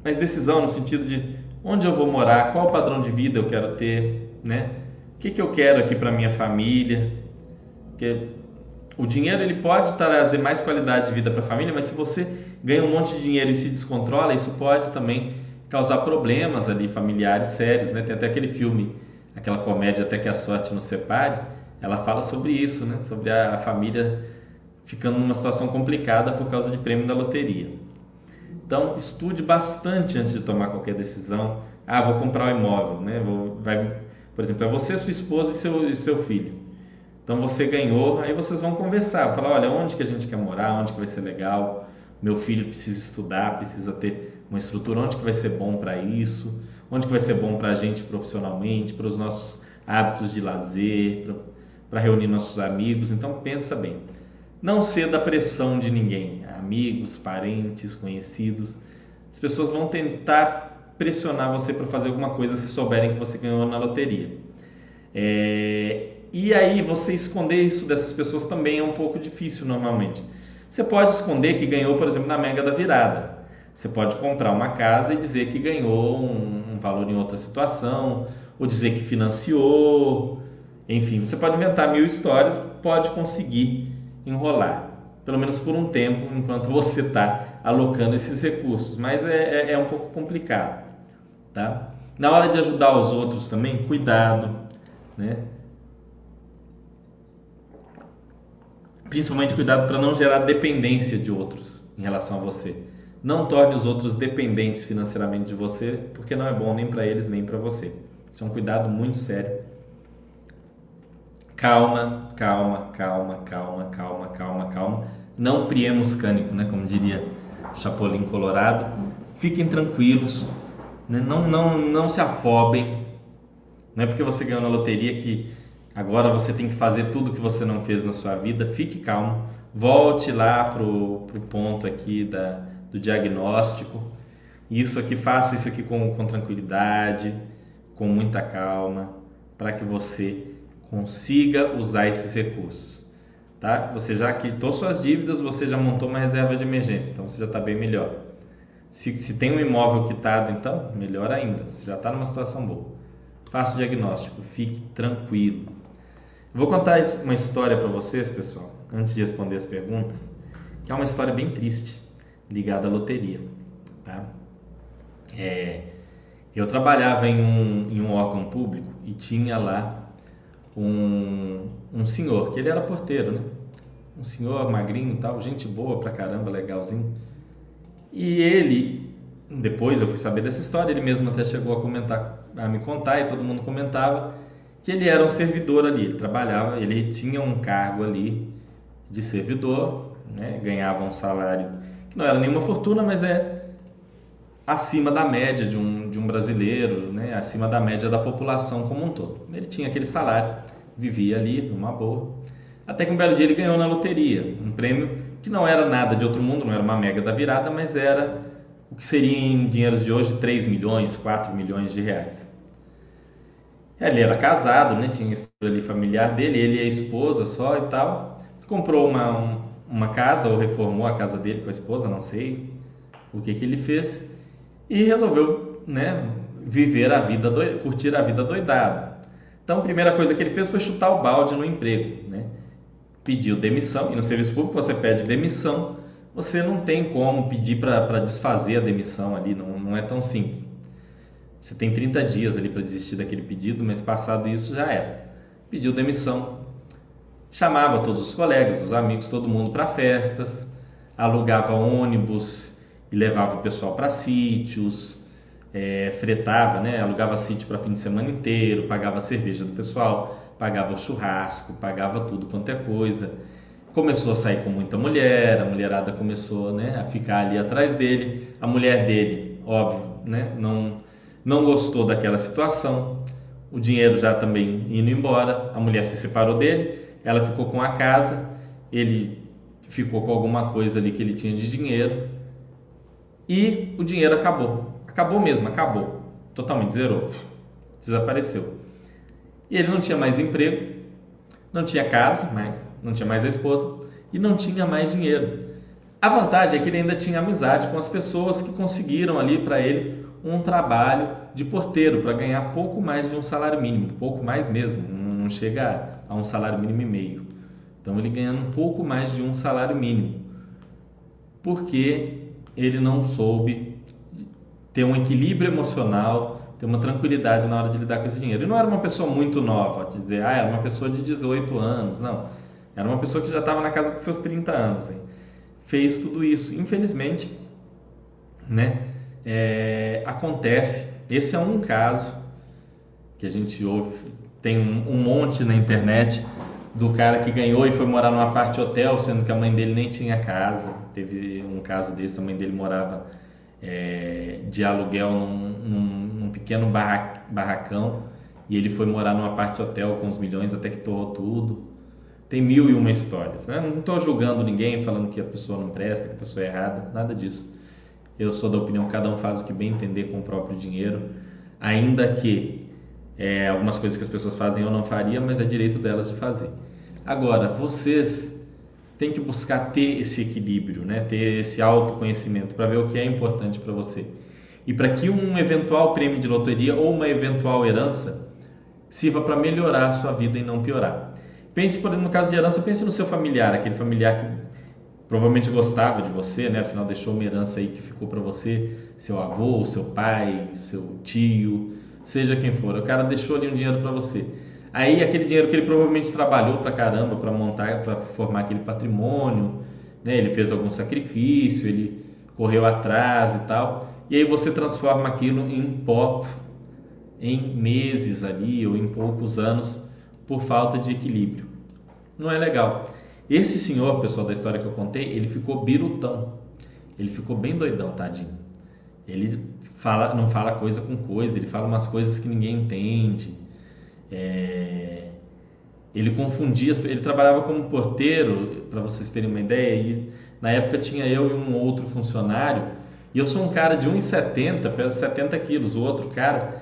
mas decisão no sentido de onde eu vou morar, qual padrão de vida eu quero ter, né? O que, que eu quero aqui para minha família? Porque o dinheiro ele pode trazer mais qualidade de vida para a família, mas se você ganha um monte de dinheiro e se descontrola, isso pode também causar problemas ali familiares sérios, né? Tem até aquele filme, aquela comédia até que a sorte nos separe, ela fala sobre isso, né? Sobre a, a família ficando numa situação complicada por causa de prêmio da loteria. Então, estude bastante antes de tomar qualquer decisão. Ah, vou comprar um imóvel, né? Vou, vai, por exemplo, é você, sua esposa e seu, e seu filho. Então você ganhou, aí vocês vão conversar, falar, olha, onde que a gente quer morar, onde que vai ser legal, meu filho precisa estudar, precisa ter uma estrutura, onde que vai ser bom para isso, onde que vai ser bom para a gente profissionalmente, para os nossos hábitos de lazer, para reunir nossos amigos. Então pensa bem. Não ceda à pressão de ninguém, amigos, parentes, conhecidos. As pessoas vão tentar pressionar você para fazer alguma coisa se souberem que você ganhou na loteria. É... E aí você esconder isso dessas pessoas também é um pouco difícil normalmente. Você pode esconder que ganhou, por exemplo, na mega da virada. Você pode comprar uma casa e dizer que ganhou um, um valor em outra situação, ou dizer que financiou. Enfim, você pode inventar mil histórias, pode conseguir enrolar, pelo menos por um tempo, enquanto você está alocando esses recursos. Mas é, é, é um pouco complicado, tá? Na hora de ajudar os outros também, cuidado, né? Principalmente cuidado para não gerar dependência de outros em relação a você. Não torne os outros dependentes financeiramente de você, porque não é bom nem para eles nem para você. Isso é um cuidado muito sério calma, calma, calma, calma, calma, calma, calma. Não priemos cânico, né? Como diria Chapolin Colorado. Fiquem tranquilos, né? não, não, não se afobem. Não é porque você ganhou na loteria que agora você tem que fazer tudo que você não fez na sua vida. Fique calmo. Volte lá pro, pro ponto aqui da, do diagnóstico. Isso aqui, faça isso aqui com, com tranquilidade, com muita calma, para que você consiga usar esses recursos. Tá? Você já quitou suas dívidas, você já montou uma reserva de emergência, então você já está bem melhor. Se, se tem um imóvel quitado, então, melhor ainda, você já está numa situação boa. Faça o diagnóstico, fique tranquilo. Vou contar uma história para vocês, pessoal, antes de responder as perguntas, que é uma história bem triste, ligada à loteria. Tá? É, eu trabalhava em um, em um órgão público e tinha lá um, um senhor, que ele era porteiro, né? Um senhor magrinho e tal, gente boa pra caramba, legalzinho. E ele, depois eu fui saber dessa história, ele mesmo até chegou a comentar, a me contar e todo mundo comentava que ele era um servidor ali, ele trabalhava, ele tinha um cargo ali de servidor, né? ganhava um salário que não era nenhuma fortuna, mas é acima da média de um, de um brasileiro, né? acima da média da população como um todo. Ele tinha aquele salário vivia ali numa boa. Até que um belo dia ele ganhou na loteria, um prêmio que não era nada de outro mundo, não era uma mega da virada, mas era o que seria em dinheiros de hoje 3 milhões, 4 milhões de reais. Ele era casado, né? tinha estrutura ali familiar dele, ele e a esposa só e tal. Comprou uma, um, uma casa ou reformou a casa dele com a esposa, não sei o que, que ele fez. E resolveu né, viver a vida, do... curtir a vida doidado. Então, a primeira coisa que ele fez foi chutar o balde no emprego, né? Pediu demissão, e no serviço público você pede demissão, você não tem como pedir para desfazer a demissão ali, não, não é tão simples. Você tem 30 dias ali para desistir daquele pedido, mas passado isso já era. Pediu demissão, chamava todos os colegas, os amigos, todo mundo para festas, alugava ônibus e levava o pessoal para sítios, é, fretava, né? alugava sítio para fim de semana inteiro, pagava a cerveja do pessoal, pagava o churrasco, pagava tudo quanto é coisa. Começou a sair com muita mulher, a mulherada começou né, a ficar ali atrás dele. A mulher dele, óbvio, né, não, não gostou daquela situação. O dinheiro já também indo embora, a mulher se separou dele, ela ficou com a casa, ele ficou com alguma coisa ali que ele tinha de dinheiro e o dinheiro acabou. Acabou mesmo, acabou. Totalmente zerou. Desapareceu. E ele não tinha mais emprego, não tinha casa mais, não tinha mais a esposa e não tinha mais dinheiro. A vantagem é que ele ainda tinha amizade com as pessoas que conseguiram ali para ele um trabalho de porteiro para ganhar pouco mais de um salário mínimo, pouco mais mesmo, não chega a um salário mínimo e meio. Então ele ganhando um pouco mais de um salário mínimo, porque ele não soube ter um equilíbrio emocional, ter uma tranquilidade na hora de lidar com esse dinheiro. Ele não era uma pessoa muito nova, dizer, ah, era uma pessoa de 18 anos, não. Era uma pessoa que já estava na casa dos seus 30 anos. Hein? Fez tudo isso. Infelizmente, né, é, acontece. Esse é um caso que a gente ouve, tem um, um monte na internet do cara que ganhou e foi morar numa parte hotel, sendo que a mãe dele nem tinha casa. Teve um caso desse, a mãe dele morava é, de aluguel num, num, num pequeno barra, barracão e ele foi morar numa parte hotel com os milhões até que torrou tudo. Tem mil e uma histórias. Né? Não estou julgando ninguém, falando que a pessoa não presta, que a pessoa é errada, nada disso. Eu sou da opinião cada um faz o que bem entender com o próprio dinheiro, ainda que é, algumas coisas que as pessoas fazem eu não faria, mas é direito delas de fazer. Agora, vocês têm que buscar ter esse equilíbrio, né? ter esse autoconhecimento para ver o que é importante para você. E para que um eventual prêmio de loteria ou uma eventual herança sirva para melhorar a sua vida e não piorar. Pense, por exemplo, no caso de herança, pense no seu familiar, aquele familiar que provavelmente gostava de você, né? Afinal deixou uma herança aí que ficou para você, seu avô, seu pai, seu tio, seja quem for. O cara deixou ali um dinheiro para você. Aí aquele dinheiro que ele provavelmente trabalhou para caramba para montar, para formar aquele patrimônio, né? Ele fez algum sacrifício, ele correu atrás e tal. E aí você transforma aquilo em pó em meses ali ou em poucos anos por falta de equilíbrio. Não é legal. Esse senhor, pessoal da história que eu contei, ele ficou birutão. Ele ficou bem doidão, tadinho. Ele fala, não fala coisa com coisa, ele fala umas coisas que ninguém entende. É... Ele confundia, ele trabalhava como porteiro, para vocês terem uma ideia, e na época tinha eu e um outro funcionário, e eu sou um cara de 1,70, peso 70 quilos, o outro cara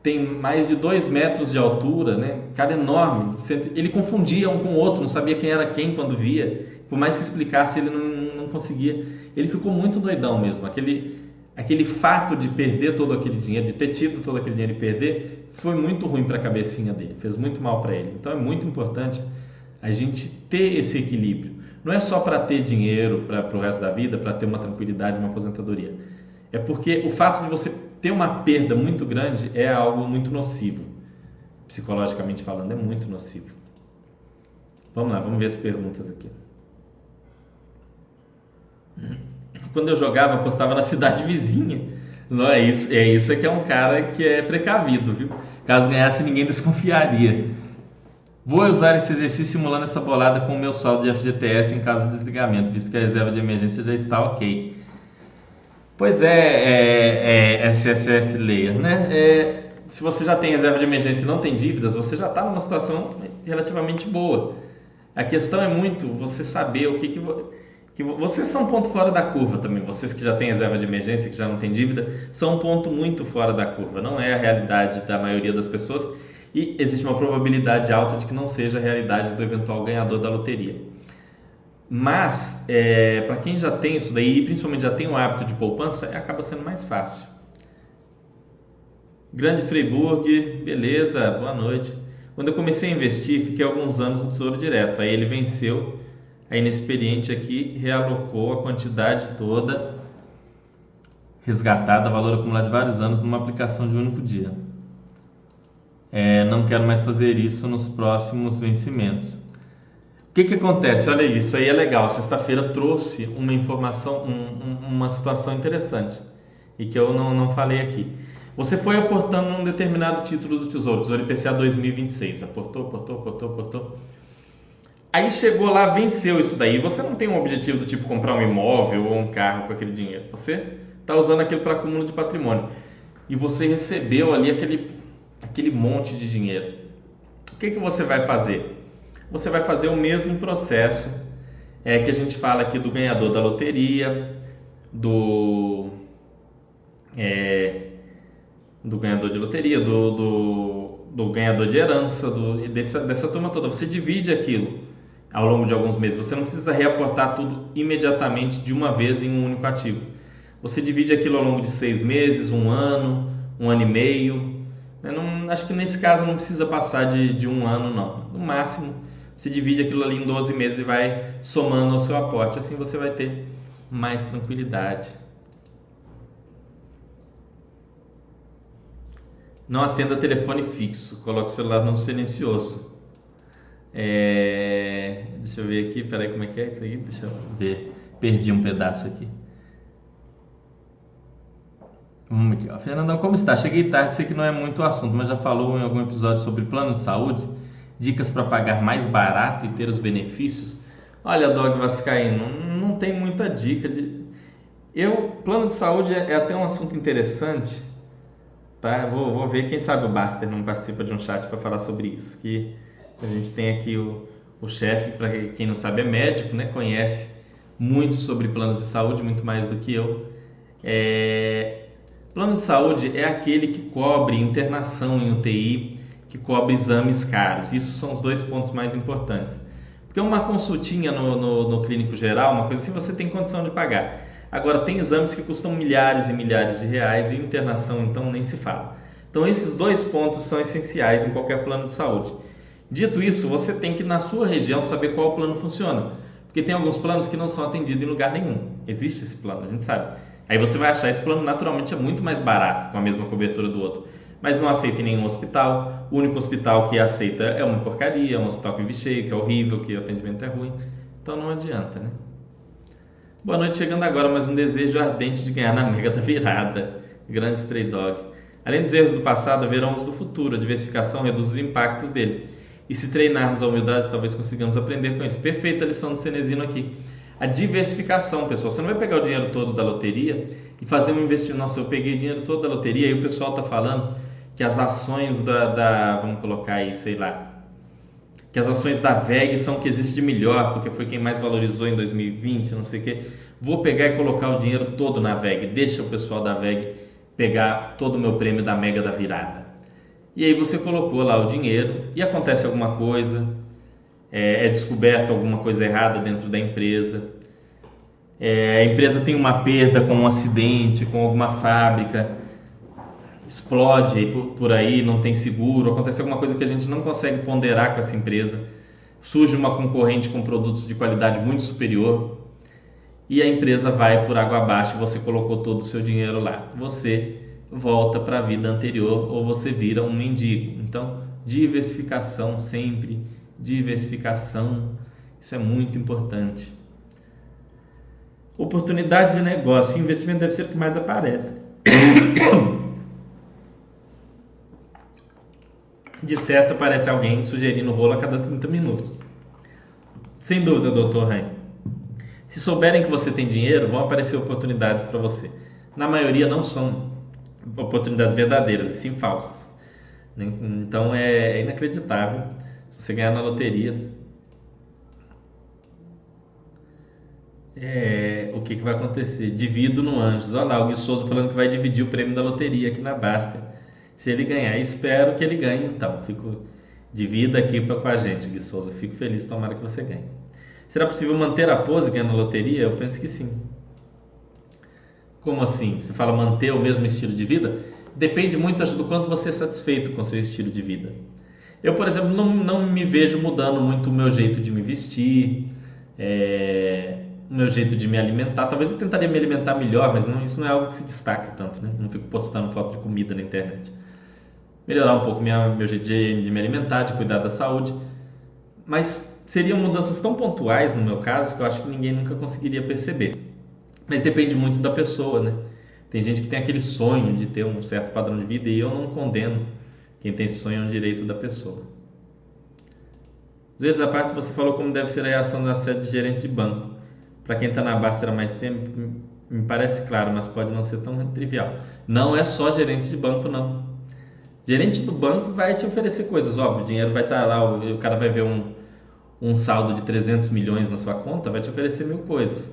tem mais de 2 metros de altura, né? cara enorme, ele confundia um com o outro, não sabia quem era quem quando via, por mais que explicasse ele não, não conseguia, ele ficou muito doidão mesmo, aquele aquele fato de perder todo aquele dinheiro, de ter tido todo aquele dinheiro e perder, foi muito ruim para a cabecinha dele, fez muito mal para ele. Então é muito importante a gente ter esse equilíbrio. Não é só para ter dinheiro para o resto da vida, para ter uma tranquilidade, uma aposentadoria. É porque o fato de você ter uma perda muito grande é algo muito nocivo. Psicologicamente falando, é muito nocivo. Vamos lá, vamos ver as perguntas aqui. Quando eu jogava, apostava na cidade vizinha. Não é isso, é isso que é um cara que é precavido, viu? Caso ganhasse, ninguém desconfiaria. Vou usar esse exercício simulando essa bolada com o meu saldo de FGTS em caso de desligamento, visto que a reserva de emergência já está ok. Pois é, é, é SSS Layer, né? É, se você já tem reserva de emergência e não tem dívidas, você já está numa situação relativamente boa. A questão é muito você saber o que, que que vocês são um ponto fora da curva também. Vocês que já têm reserva de emergência, que já não têm dívida, são um ponto muito fora da curva. Não é a realidade da maioria das pessoas e existe uma probabilidade alta de que não seja a realidade do eventual ganhador da loteria. Mas, é, para quem já tem isso daí, e principalmente já tem o hábito de poupança, acaba sendo mais fácil. Grande Freiburg, beleza, boa noite. Quando eu comecei a investir, fiquei alguns anos no Tesouro Direto. Aí ele venceu, a inexperiente aqui realocou a quantidade toda resgatada, valor acumulado de vários anos, numa aplicação de um único dia. É, não quero mais fazer isso nos próximos vencimentos. O que, que acontece? Olha isso, aí é legal. Sexta-feira trouxe uma informação, um, um, uma situação interessante e que eu não, não falei aqui. Você foi aportando um determinado título do Tesouro, Tesouro IPCA 2026, aportou, aportou, aportou, aportou. Aí chegou lá, venceu isso daí. Você não tem um objetivo do tipo comprar um imóvel ou um carro com aquele dinheiro. Você está usando aquilo para acúmulo de patrimônio. E você recebeu ali aquele, aquele monte de dinheiro. O que, que você vai fazer? Você vai fazer o mesmo processo é, que a gente fala aqui do ganhador da loteria, do. É, do ganhador de loteria, do, do, do ganhador de herança, do, dessa, dessa turma toda. Você divide aquilo ao longo de alguns meses. Você não precisa reaportar tudo imediatamente de uma vez em um único ativo. Você divide aquilo ao longo de seis meses, um ano, um ano e meio. Eu não, acho que nesse caso não precisa passar de, de um ano, não. No máximo, você divide aquilo ali em 12 meses e vai somando ao seu aporte. Assim você vai ter mais tranquilidade. Não atenda telefone fixo, coloque o celular no silencioso. É... Deixa eu ver aqui, peraí, como é que é isso aí? Deixa eu ver. Perdi um pedaço aqui. Vamos aqui. Fernandão, como está? Cheguei tarde, sei que não é muito o assunto, mas já falou em algum episódio sobre plano de saúde, dicas para pagar mais barato e ter os benefícios. Olha, Dog Vascaíno, não tem muita dica de. Eu, plano de saúde é, é até um assunto interessante Tá? Vou, vou ver, quem sabe o Baster não participa de um chat para falar sobre isso. Que a gente tem aqui o, o chefe, para quem não sabe, é médico, né? conhece muito sobre planos de saúde, muito mais do que eu. É... Plano de saúde é aquele que cobre internação em UTI, que cobre exames caros. Isso são os dois pontos mais importantes. Porque uma consultinha no, no, no clínico geral, uma coisa assim, você tem condição de pagar. Agora, tem exames que custam milhares e milhares de reais e internação, então, nem se fala. Então, esses dois pontos são essenciais em qualquer plano de saúde. Dito isso, você tem que, na sua região, saber qual plano funciona. Porque tem alguns planos que não são atendidos em lugar nenhum. Existe esse plano, a gente sabe. Aí você vai achar esse plano naturalmente é muito mais barato, com a mesma cobertura do outro. Mas não aceita em nenhum hospital. O único hospital que aceita é uma porcaria, é um hospital que vive cheio, que é horrível, que o atendimento é ruim. Então não adianta, né? Boa noite, chegando agora mais um desejo ardente de ganhar na mega da virada. Grande Stray Dog. Além dos erros do passado, haverão os do futuro. A diversificação reduz os impactos dele. E se treinarmos a humildade, talvez consigamos aprender com isso. Perfeita lição do Cenezino aqui. A diversificação, pessoal. Você não vai pegar o dinheiro todo da loteria e fazer um investimento. Nossa, eu peguei o dinheiro todo da loteria e o pessoal está falando que as ações da, da, Vamos colocar aí, sei lá que as ações da VEG são o que existe de melhor, porque foi quem mais valorizou em 2020, não sei o que. Vou pegar e colocar o dinheiro todo na VEG, deixa o pessoal da VEG pegar todo o meu prêmio da Mega da Virada. E aí você colocou lá o dinheiro e acontece alguma coisa, é, é descoberto alguma coisa errada dentro da empresa, é, a empresa tem uma perda com um acidente, com alguma fábrica, explode por, por, aí, não tem seguro, acontece alguma coisa que a gente não consegue ponderar com essa empresa, surge uma concorrente com produtos de qualidade muito superior e a empresa vai por água abaixo você colocou todo o seu dinheiro lá. Você volta para a vida anterior ou você vira um mendigo. Então, diversificação sempre, diversificação, isso é muito importante. Oportunidades de negócio, investimento deve ser o que mais aparece. [coughs] de certo aparece alguém sugerindo rolo a cada 30 minutos. Sem dúvida, doutor Rain. Se souberem que você tem dinheiro, vão aparecer oportunidades para você. Na maioria não são oportunidades verdadeiras, e sim falsas. Então é inacreditável. Se você ganhar na loteria, é, o que, que vai acontecer? Divido no Anjos. Olha lá, o Gui Souza falando que vai dividir o prêmio da loteria aqui na Basta se ele ganhar. Espero que ele ganhe, então. Fico divida aqui pra, com a gente, Gui Souza. Fico feliz, tomara que você ganhe. Será possível manter a pose ganhando loteria? Eu penso que sim. Como assim? Você fala manter o mesmo estilo de vida? depende muito do quanto você é satisfeito com seu estilo de vida. Eu, por exemplo, não, não me vejo mudando muito o meu jeito de me vestir, é, o meu jeito de me alimentar. Talvez eu tentaria me alimentar melhor, mas não, isso não é algo que se destaca tanto, né? Não fico postando foto de comida na internet. Melhorar um pouco minha, meu jeito de, de me alimentar, de cuidar da saúde. Mas seriam mudanças tão pontuais no meu caso que eu acho que ninguém nunca conseguiria perceber. Mas depende muito da pessoa, né? Tem gente que tem aquele sonho de ter um certo padrão de vida e eu não condeno quem tem esse sonho é um direito da pessoa. Às vezes, da parte, você falou como deve ser a reação da sede de gerente de banco. Para quem está na Baster há mais tempo, me parece claro, mas pode não ser tão trivial. Não é só gerente de banco, não. Gerente do banco vai te oferecer coisas, óbvio, o dinheiro vai estar tá lá, o, o cara vai ver um, um saldo de 300 milhões na sua conta, vai te oferecer mil coisas.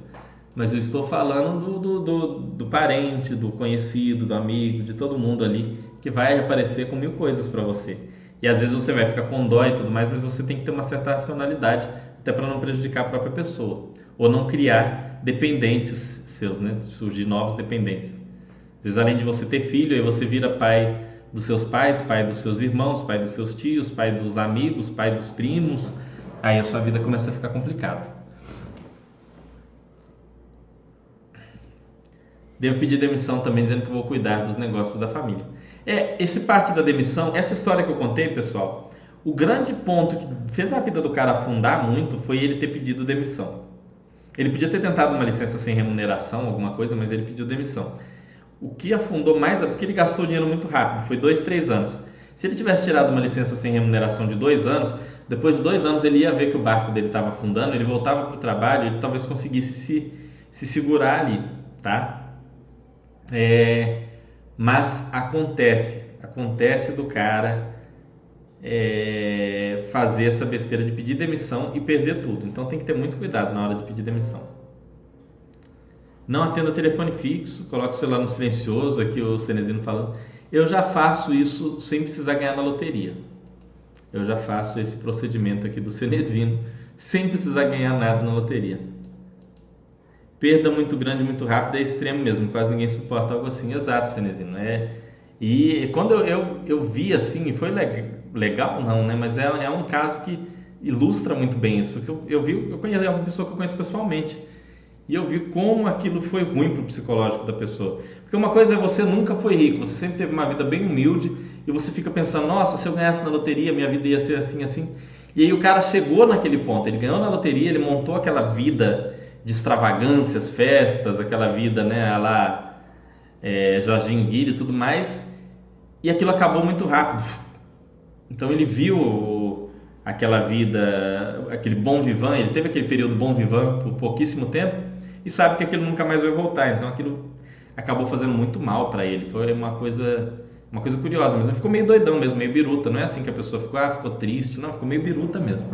Mas eu estou falando do, do, do, do parente, do conhecido, do amigo, de todo mundo ali que vai aparecer com mil coisas para você. E às vezes você vai ficar com dó e tudo mais, mas você tem que ter uma certa racionalidade, até para não prejudicar a própria pessoa. Ou não criar dependentes seus, né? Surgir novos dependentes. Às vezes, além de você ter filho, aí você vira pai dos seus pais, pai dos seus irmãos, pai dos seus tios, pai dos amigos, pai dos primos. Aí a sua vida começa a ficar complicada. Devo pedir demissão também, dizendo que vou cuidar dos negócios da família. É, esse parte da demissão, essa história que eu contei, pessoal, o grande ponto que fez a vida do cara afundar muito foi ele ter pedido demissão. Ele podia ter tentado uma licença sem remuneração, alguma coisa, mas ele pediu demissão. O que afundou mais é porque ele gastou dinheiro muito rápido, foi dois, três anos. Se ele tivesse tirado uma licença sem remuneração de dois anos, depois de dois anos ele ia ver que o barco dele estava afundando, ele voltava para o trabalho, ele talvez conseguisse se, se segurar ali, tá? É, mas acontece, acontece do cara é, fazer essa besteira de pedir demissão e perder tudo. Então tem que ter muito cuidado na hora de pedir demissão. Não atenda telefone fixo, coloque o celular no silencioso, aqui o Cenezino falando. Eu já faço isso sem precisar ganhar na loteria. Eu já faço esse procedimento aqui do Cenezino sem precisar ganhar nada na loteria perda muito grande, muito rápida é extremo mesmo, quase ninguém suporta algo assim. Exato, Cenezino. É, e quando eu, eu, eu vi assim, foi legal, legal não, né? Mas é, é um caso que ilustra muito bem isso, porque eu, eu vi, eu conheço é uma pessoa que eu conheço pessoalmente. E eu vi como aquilo foi ruim para o psicológico da pessoa. Porque uma coisa é você nunca foi rico, você sempre teve uma vida bem humilde e você fica pensando, nossa, se eu ganhasse na loteria, minha vida ia ser assim, assim. E aí o cara chegou naquele ponto, ele ganhou na loteria, ele montou aquela vida de extravagâncias, festas, aquela vida, né, lá é, Jorginho Guilherme e tudo mais, e aquilo acabou muito rápido. Então ele viu aquela vida, aquele bom vivan, ele teve aquele período bom vivan por pouquíssimo tempo e sabe que aquilo nunca mais vai voltar. Então aquilo acabou fazendo muito mal para ele. Foi uma coisa, uma coisa curiosa, mas ele ficou meio doidão mesmo, meio biruta. Não é assim que a pessoa ficou, ah, ficou triste, não, ficou meio biruta mesmo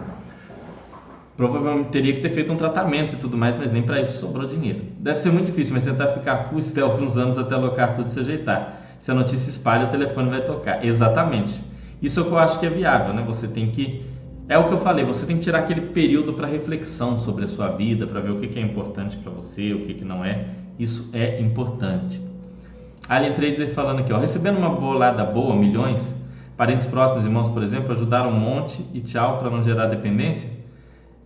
provavelmente teria que ter feito um tratamento e tudo mais, mas nem para isso sobrou dinheiro. Deve ser muito difícil, mas tentar ficar full stealth uns anos até alocar tudo se ajeitar. Se a notícia espalha, o telefone vai tocar. Exatamente. Isso é o que eu acho que é viável, né? Você tem que é o que eu falei, você tem que tirar aquele período para reflexão sobre a sua vida, para ver o que é importante para você, o que não é. Isso é importante. Alien Trader falando aqui, ó, recebendo uma bolada boa, milhões, parentes próximos, irmãos, por exemplo, ajudaram um monte e tchau para não gerar dependência.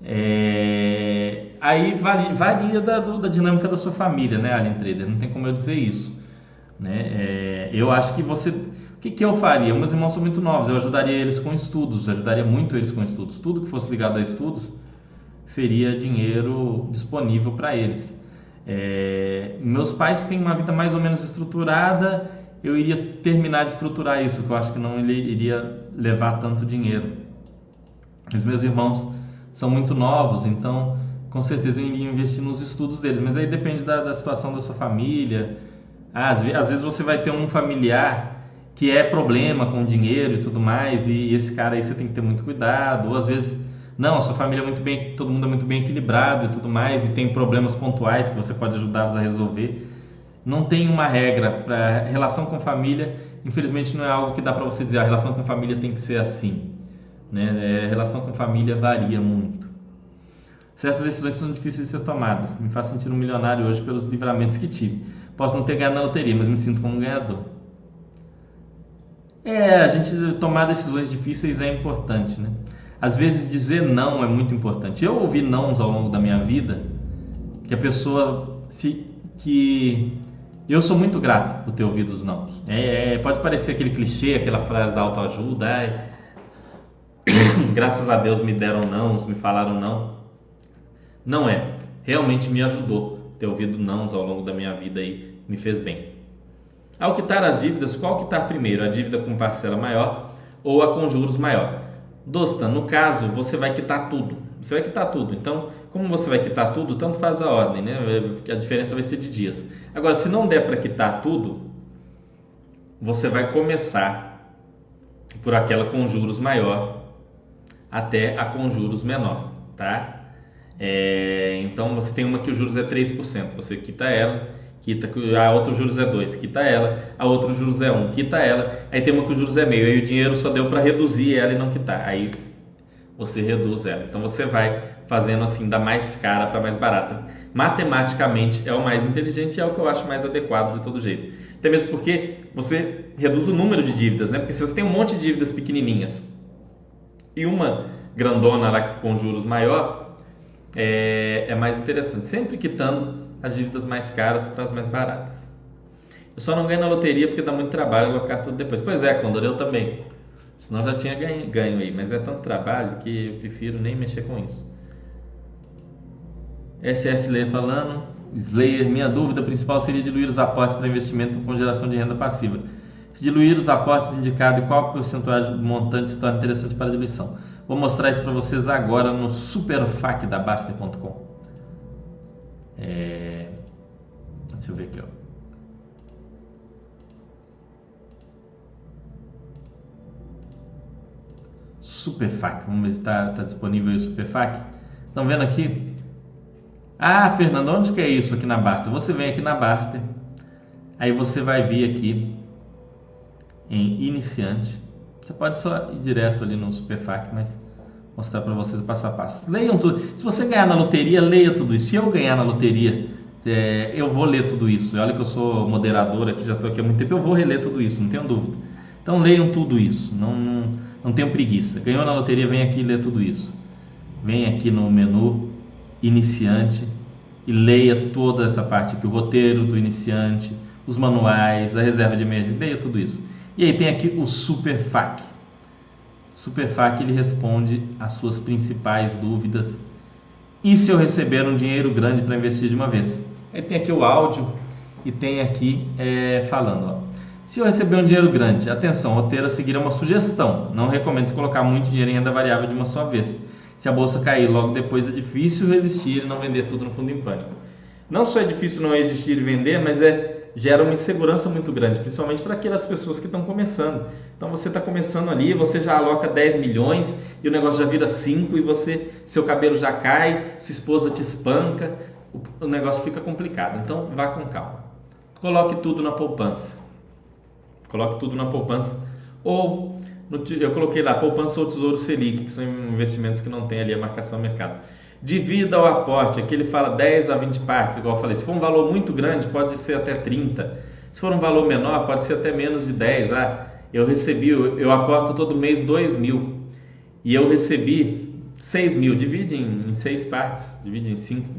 É, aí varia, varia da, da, dinâmica da sua família, né, Alien Trader? Não tem como eu dizer isso. Né? É, eu acho que você. O que, que eu faria? Meus irmãos são muito novos, eu ajudaria eles com estudos, ajudaria muito eles com estudos. Tudo que fosse ligado a estudos seria dinheiro disponível para eles. É, meus pais têm uma vida mais ou menos estruturada, eu iria terminar de estruturar isso, que eu acho que não iria levar tanto dinheiro. Os meus irmãos são muito novos, então com certeza eu iria investir nos estudos deles. Mas aí depende da, da situação da sua família. Ah, às, às, vezes você vai ter um familiar que é problema com dinheiro e tudo mais, e esse cara aí você tem que ter muito cuidado. Ou às vezes, não, a sua família é muito bem, todo mundo é muito bem equilibrado e tudo mais, e tem problemas pontuais que você pode ajudá-los a resolver. Não tem uma regra para relação com família. Infelizmente não é algo que dá para você dizer a relação com família tem que ser assim. Né? É, a relação com família varia muito. Certas decisões são difíceis de ser tomadas. Me faz sentir um milionário hoje pelos livramentos que tive. Posso não ter ganhado na loteria, mas me sinto como um ganhador. É, a gente tomar decisões difíceis é importante, né? Às vezes dizer não é muito importante. Eu ouvi nãos ao longo da minha vida que a pessoa se que eu sou muito grato por ter ouvido os não. É, é, pode parecer aquele clichê, aquela frase da autoajuda, [coughs] graças a Deus me deram não, me falaram não. Não é. Realmente me ajudou ter ouvido nãos ao longo da minha vida e me fez bem. Ao quitar as dívidas, qual quitar primeiro? A dívida com parcela maior ou a com juros maior? Dosta, no caso, você vai quitar tudo. Você vai quitar tudo. Então, como você vai quitar tudo, tanto faz a ordem, né? A diferença vai ser de dias. Agora, se não der para quitar tudo, você vai começar por aquela com juros maior até a com juros menor, tá? É, então, você tem uma que o juros é 3%, você quita ela quita, a outra juros é 2, quita ela, a outra juros é 1, um, quita ela, aí tem uma que o juros é meio, aí o dinheiro só deu para reduzir ela e não quitar, aí você reduz ela. Então você vai fazendo assim da mais cara para mais barata. Matematicamente é o mais inteligente e é o que eu acho mais adequado de todo jeito. Até mesmo porque você reduz o número de dívidas, né? Porque se você tem um monte de dívidas pequenininhas e uma grandona lá com juros maior, é, é mais interessante. Sempre quitando as dívidas mais caras para as mais baratas. Eu só não ganho na loteria porque dá muito trabalho alocar tudo depois. Pois é, Condor, eu também. Senão já tinha ganho, ganho aí, mas é tanto trabalho que eu prefiro nem mexer com isso. SS Slayer falando, Slayer, minha dúvida principal seria diluir os aportes para investimento com geração de renda passiva. Se diluir os aportes indicados e qual percentual do montante se torna interessante para a diluição. Vou mostrar isso para vocês agora no superfac da Baster.com. É... Deixa eu ver aqui, ó. Superfac, vamos ver se está tá disponível o Superfac. Estão vendo aqui? Ah, Fernando, onde que é isso aqui na Basta? Você vem aqui na Basta, aí você vai vir aqui em iniciante. Você pode só ir direto ali no Superfac, mas mostrar para vocês o passo a passo. Leiam tudo. Se você ganhar na loteria, leia tudo isso. Se eu ganhar na loteria, é, eu vou ler tudo isso. Olha que eu sou moderador aqui, já estou aqui há muito tempo, eu vou reler tudo isso, não tenho dúvida. Então leiam tudo isso, não, não, não tenham preguiça. Ganhou na loteria, vem aqui ler tudo isso. Vem aqui no menu iniciante e leia toda essa parte aqui, o roteiro do iniciante, os manuais, a reserva de emergência, leia tudo isso. E aí tem aqui o Super FAQ. Superfac ele responde às suas principais dúvidas. E se eu receber um dinheiro grande para investir de uma vez? Aí tem aqui o áudio e tem aqui é, falando. Ó. Se eu receber um dinheiro grande, atenção, roteiro a seguir é uma sugestão. Não recomendo se colocar muito dinheiro em renda variável de uma só vez. Se a bolsa cair logo depois é difícil resistir e não vender tudo no fundo em pânico. Não só é difícil não resistir e vender, mas é gera uma insegurança muito grande, principalmente para aquelas pessoas que estão começando. Então você está começando ali, você já aloca 10 milhões e o negócio já vira 5 e você, seu cabelo já cai, sua esposa te espanca, o, o negócio fica complicado. Então vá com calma. Coloque tudo na poupança. Coloque tudo na poupança. Ou no, eu coloquei lá poupança ou tesouro Selic, que são investimentos que não tem ali a marcação mercado. Divida o aporte, aqui ele fala 10 a 20 partes, igual eu falei. Se for um valor muito grande, pode ser até 30. Se for um valor menor, pode ser até menos de 10. Ah, eu recebi, eu aporto todo mês 2 mil e eu recebi 6 mil. Divide em, em 6 partes, divide em 5,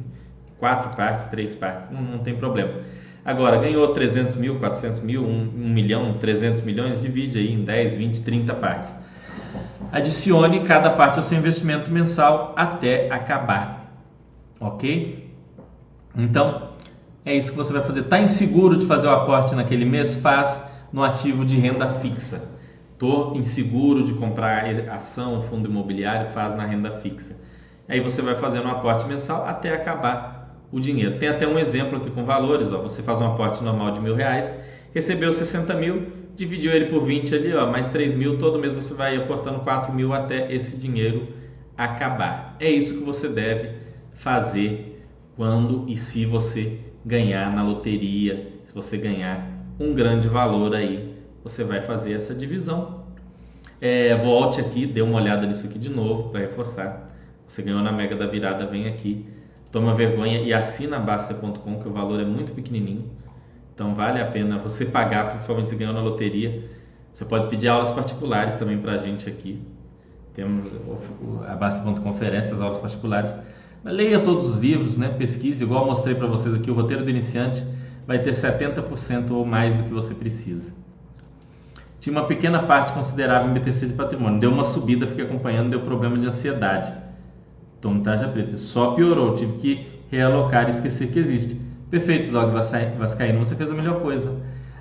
4 partes, 3 partes, não, não, tem problema. Agora, ganhou 300 mil, 400 mil, 1, 1 milhão, 300 milhões, divide aí em 10, 20, 30 partes. Adicione cada parte ao seu investimento mensal até acabar. Ok? Então, é isso que você vai fazer. Está inseguro de fazer o aporte naquele mês? Faz no ativo de renda fixa. Estou inseguro de comprar ação, fundo imobiliário? Faz na renda fixa. Aí você vai fazendo um aporte mensal até acabar o dinheiro. Tem até um exemplo aqui com valores. Ó. Você faz um aporte normal de mil reais, recebeu 60 mil, dividiu ele por 20 ali, ó, mais 3 mil, todo mês você vai aportando 4 mil até esse dinheiro acabar. É isso que você deve fazer quando e se você ganhar na loteria, se você ganhar um grande valor aí, você vai fazer essa divisão. É, volte aqui, dê uma olhada nisso aqui de novo para reforçar. Você ganhou na Mega da Virada, vem aqui, toma vergonha e assina Basta.com, que o valor é muito pequenininho então vale a pena você pagar, principalmente se ganhou na loteria. Você pode pedir aulas particulares também para a gente aqui. Temos a Basta.conferências, aulas particulares. Leia todos os livros, né? pesquise, igual eu mostrei para vocês aqui, o roteiro do iniciante vai ter 70% ou mais do que você precisa. Tinha uma pequena parte considerável em BTC de patrimônio. Deu uma subida, fiquei acompanhando, deu problema de ansiedade. Tom Taja Preta. Só piorou, tive que realocar e esquecer que existe. Perfeito, Dog Vascaíno, você fez a melhor coisa.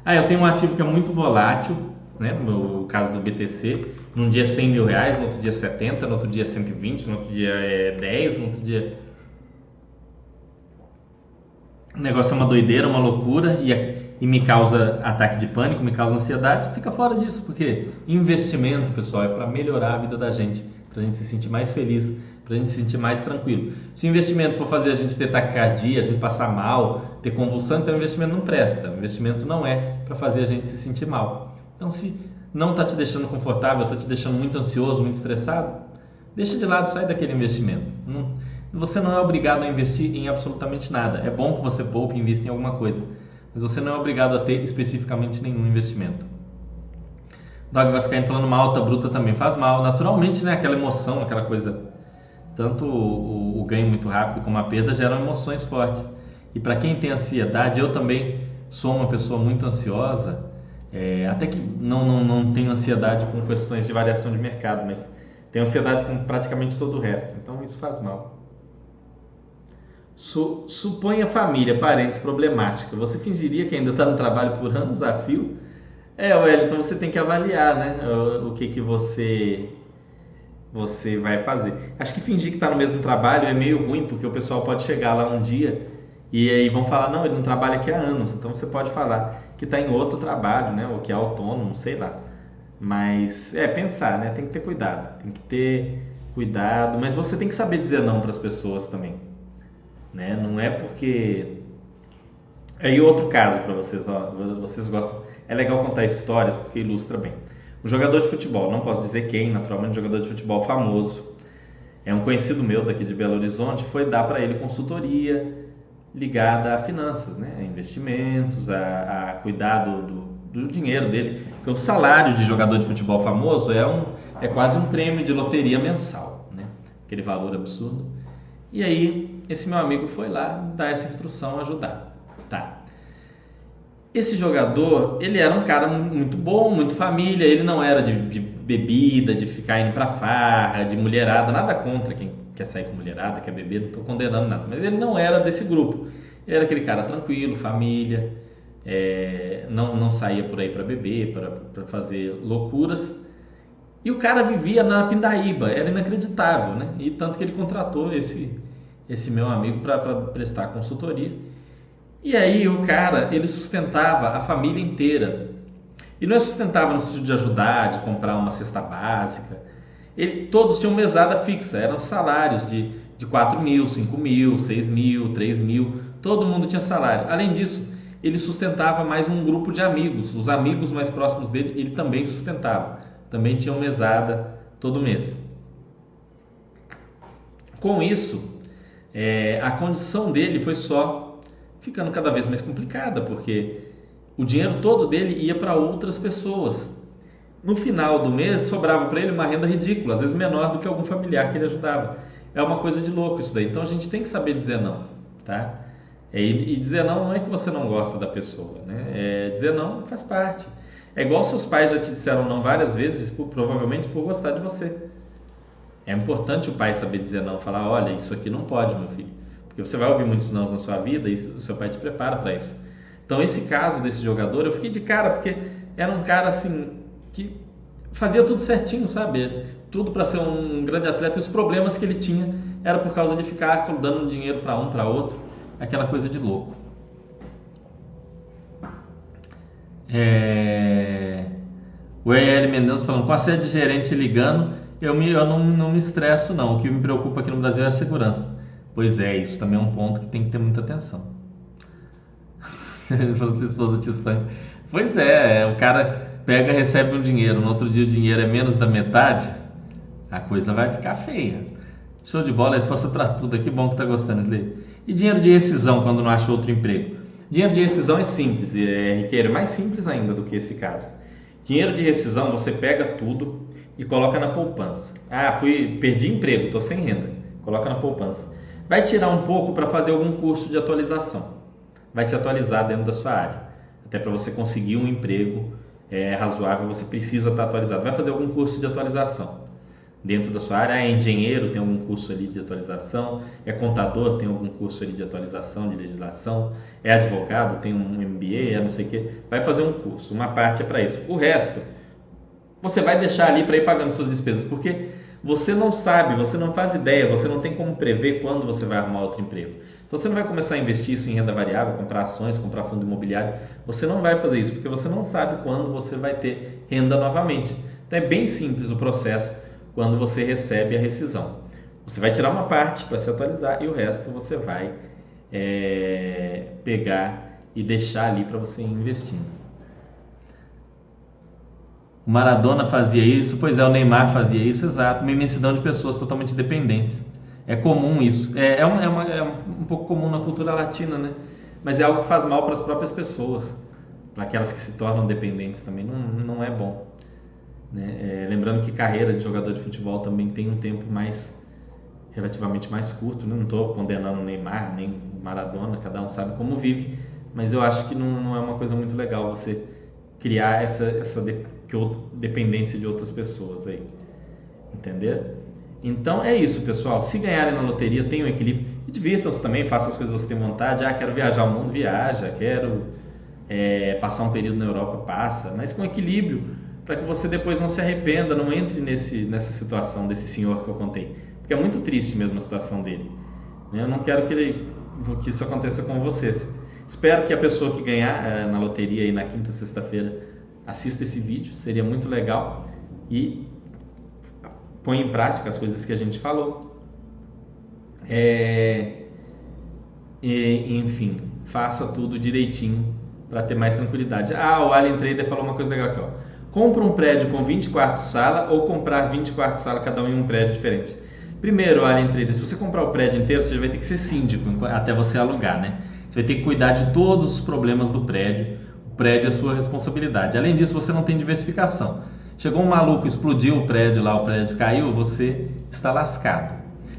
Ah, eu tenho um ativo que é muito volátil, né? No caso do BTC, num dia 100 mil reais, no outro dia 70, no outro dia 120, no outro dia é 10, no outro dia. O negócio é uma doideira, uma loucura e, e me causa ataque de pânico, me causa ansiedade. Fica fora disso, porque investimento, pessoal, é para melhorar a vida da gente, para a gente se sentir mais feliz, para a gente se sentir mais tranquilo. Se o investimento for fazer a gente ter taquicardia, a gente passar mal, ter convulsão, então o investimento não presta. O investimento não é para fazer a gente se sentir mal. Então, se não está te deixando confortável, está te deixando muito ansioso, muito estressado, deixa de lado, sai daquele investimento. Não, você não é obrigado a investir em absolutamente nada. É bom que você poupe e invista em alguma coisa, mas você não é obrigado a ter especificamente nenhum investimento. Dog Vascaíno falando uma alta bruta também faz mal. Naturalmente, né? Aquela emoção, aquela coisa. Tanto o, o ganho muito rápido como a perda geram emoções fortes. E para quem tem ansiedade, eu também sou uma pessoa muito ansiosa é, até que não, não, não tenho ansiedade com questões de variação de mercado, mas tenho ansiedade com praticamente todo o resto. Então isso faz mal. Su, suponha família, parentes problemática. Você fingiria que ainda está no trabalho por anos a fio? É, Wellington, você tem que avaliar né, o, o que, que você você vai fazer. Acho que fingir que está no mesmo trabalho é meio ruim, porque o pessoal pode chegar lá um dia e aí vão falar, não, ele não trabalha aqui há anos. Então você pode falar, que está em outro trabalho, né? Ou que é autônomo, sei lá. Mas é pensar, né? Tem que ter cuidado, tem que ter cuidado, mas você tem que saber dizer não para as pessoas também, né? Não é porque aí outro caso para vocês, ó, vocês gostam. É legal contar histórias porque ilustra bem. Um jogador de futebol, não posso dizer quem, naturalmente, um jogador de futebol famoso. É um conhecido meu daqui de Belo Horizonte, foi dar para ele consultoria ligada a finanças, né? a investimentos, a, a do, do, dinheiro dele. Porque o salário de jogador de futebol famoso é, um, é quase um prêmio de loteria mensal, né? aquele valor absurdo. E aí, esse meu amigo foi lá dar essa instrução, ajudar. Tá. Esse jogador, ele era um cara muito bom, muito família, ele não era de, de bebida, de ficar indo pra farra, de mulherada, nada contra quem quer sair com mulherada, quer beber, não estou condenando nada. Mas ele não era desse grupo. Ele era aquele cara tranquilo, família, é, não, não saía por aí para beber, para fazer loucuras. E o cara vivia na Pindaíba, era inacreditável, né? E tanto que ele contratou esse, esse meu amigo para prestar consultoria. E aí o cara, ele sustentava a família inteira. E não é sustentava no sentido de ajudar, de comprar uma cesta básica, ele, todos tinham mesada fixa, eram salários de, de 4 mil, 5 mil, 6 mil, 3 mil, todo mundo tinha salário. Além disso, ele sustentava mais um grupo de amigos, os amigos mais próximos dele, ele também sustentava, também tinham mesada todo mês. Com isso, é, a condição dele foi só ficando cada vez mais complicada, porque o dinheiro todo dele ia para outras pessoas no final do mês sobrava para ele uma renda ridícula, às vezes menor do que algum familiar que ele ajudava. É uma coisa de louco isso daí. Então a gente tem que saber dizer não, tá? E, dizer não não é que você não gosta da pessoa, né? É, dizer não faz parte. É igual seus pais já te disseram não várias vezes, por, provavelmente por gostar de você. É importante o pai saber dizer não, falar, olha, isso aqui não pode, meu filho. Porque você vai ouvir muitos não na sua vida e o seu pai te prepara para isso. Então esse caso desse jogador, eu fiquei de cara, porque era um cara assim, que fazia tudo certinho, sabe? Tudo para ser um grande atleta. E os problemas que ele tinha era por causa de ficar dando dinheiro para um, para outro, aquela coisa de louco. É... O EL Mendonça falando, com a sede de gerente ligando, eu, me, eu não, não me estresso não. O que me preocupa aqui no Brasil é a segurança. Pois é, isso também é um ponto que tem que ter muita atenção. [laughs] falou sua esposa te Pois é, o cara pega recebe um dinheiro, no outro dia o dinheiro é menos da metade, a coisa vai ficar feia. Show de bola, resposta para tudo. Que bom que tá gostando, Slay. E dinheiro de rescisão quando não acha outro emprego? Dinheiro de rescisão é simples, é, Riqueiro, mais simples ainda do que esse caso. Dinheiro de rescisão você pega tudo e coloca na poupança. Ah, fui, perdi emprego, estou sem renda. Coloca na poupança. Vai tirar um pouco para fazer algum curso de atualização. Vai se atualizar dentro da sua área. Até para você conseguir um emprego é, razoável, você precisa estar atualizado. Vai fazer algum curso de atualização dentro da sua área. É engenheiro, tem algum curso ali de atualização. É contador, tem algum curso ali de atualização, de legislação. É advogado, tem um MBA, é não sei o quê. Vai fazer um curso. Uma parte é para isso. O resto, você vai deixar ali para ir pagando suas despesas, porque você não sabe, você não faz ideia, você não tem como prever quando você vai arrumar outro emprego. Então você não vai começar a investir isso em renda variável, comprar ações, comprar fundo imobiliário. Você não vai fazer isso porque você não sabe quando você vai ter renda novamente. Então é bem simples o processo quando você recebe a rescisão. Você vai tirar uma parte para se atualizar e o resto você vai é, pegar e deixar ali para você ir investindo. O Maradona fazia isso, pois é, o Neymar fazia isso, exato. Uma imensidão de pessoas totalmente dependentes. É comum isso. É, é, uma, é, uma, é um pouco comum na cultura latina, né? Mas é algo que faz mal para as próprias pessoas, para aquelas que se tornam dependentes também. Não, não é bom. Né? É, lembrando que carreira de jogador de futebol também tem um tempo mais relativamente mais curto. Né? Não estou condenando Neymar nem Maradona, cada um sabe como vive, mas eu acho que não, não é uma coisa muito legal você criar essa, essa de, dependência de outras pessoas aí. Entender? Então é isso, pessoal. Se ganharem na loteria, tenham equilíbrio. E divirtam-se também, façam as coisas que você tem vontade. Ah, quero viajar ao mundo, viaja. Quero é, passar um período na Europa, passa. Mas com equilíbrio, para que você depois não se arrependa, não entre nesse, nessa situação desse senhor que eu contei. Porque é muito triste mesmo a situação dele. Eu não quero que, ele, que isso aconteça com vocês. Espero que a pessoa que ganhar é, na loteria aí na quinta, sexta-feira assista esse vídeo, seria muito legal. E põe em prática as coisas que a gente falou. É, e, enfim, faça tudo direitinho para ter mais tranquilidade. Ah, o Alien Trader falou uma coisa legal aqui, ó. Compra um prédio com 20 quartos sala ou comprar 20 quartos sala, cada um em um prédio diferente. Primeiro, Alien Trader, se você comprar o prédio inteiro, você vai ter que ser síndico até você alugar, né? Você vai ter que cuidar de todos os problemas do prédio. Prédio é sua responsabilidade. Além disso, você não tem diversificação. Chegou um maluco, explodiu o prédio lá, o prédio caiu, você está lascado.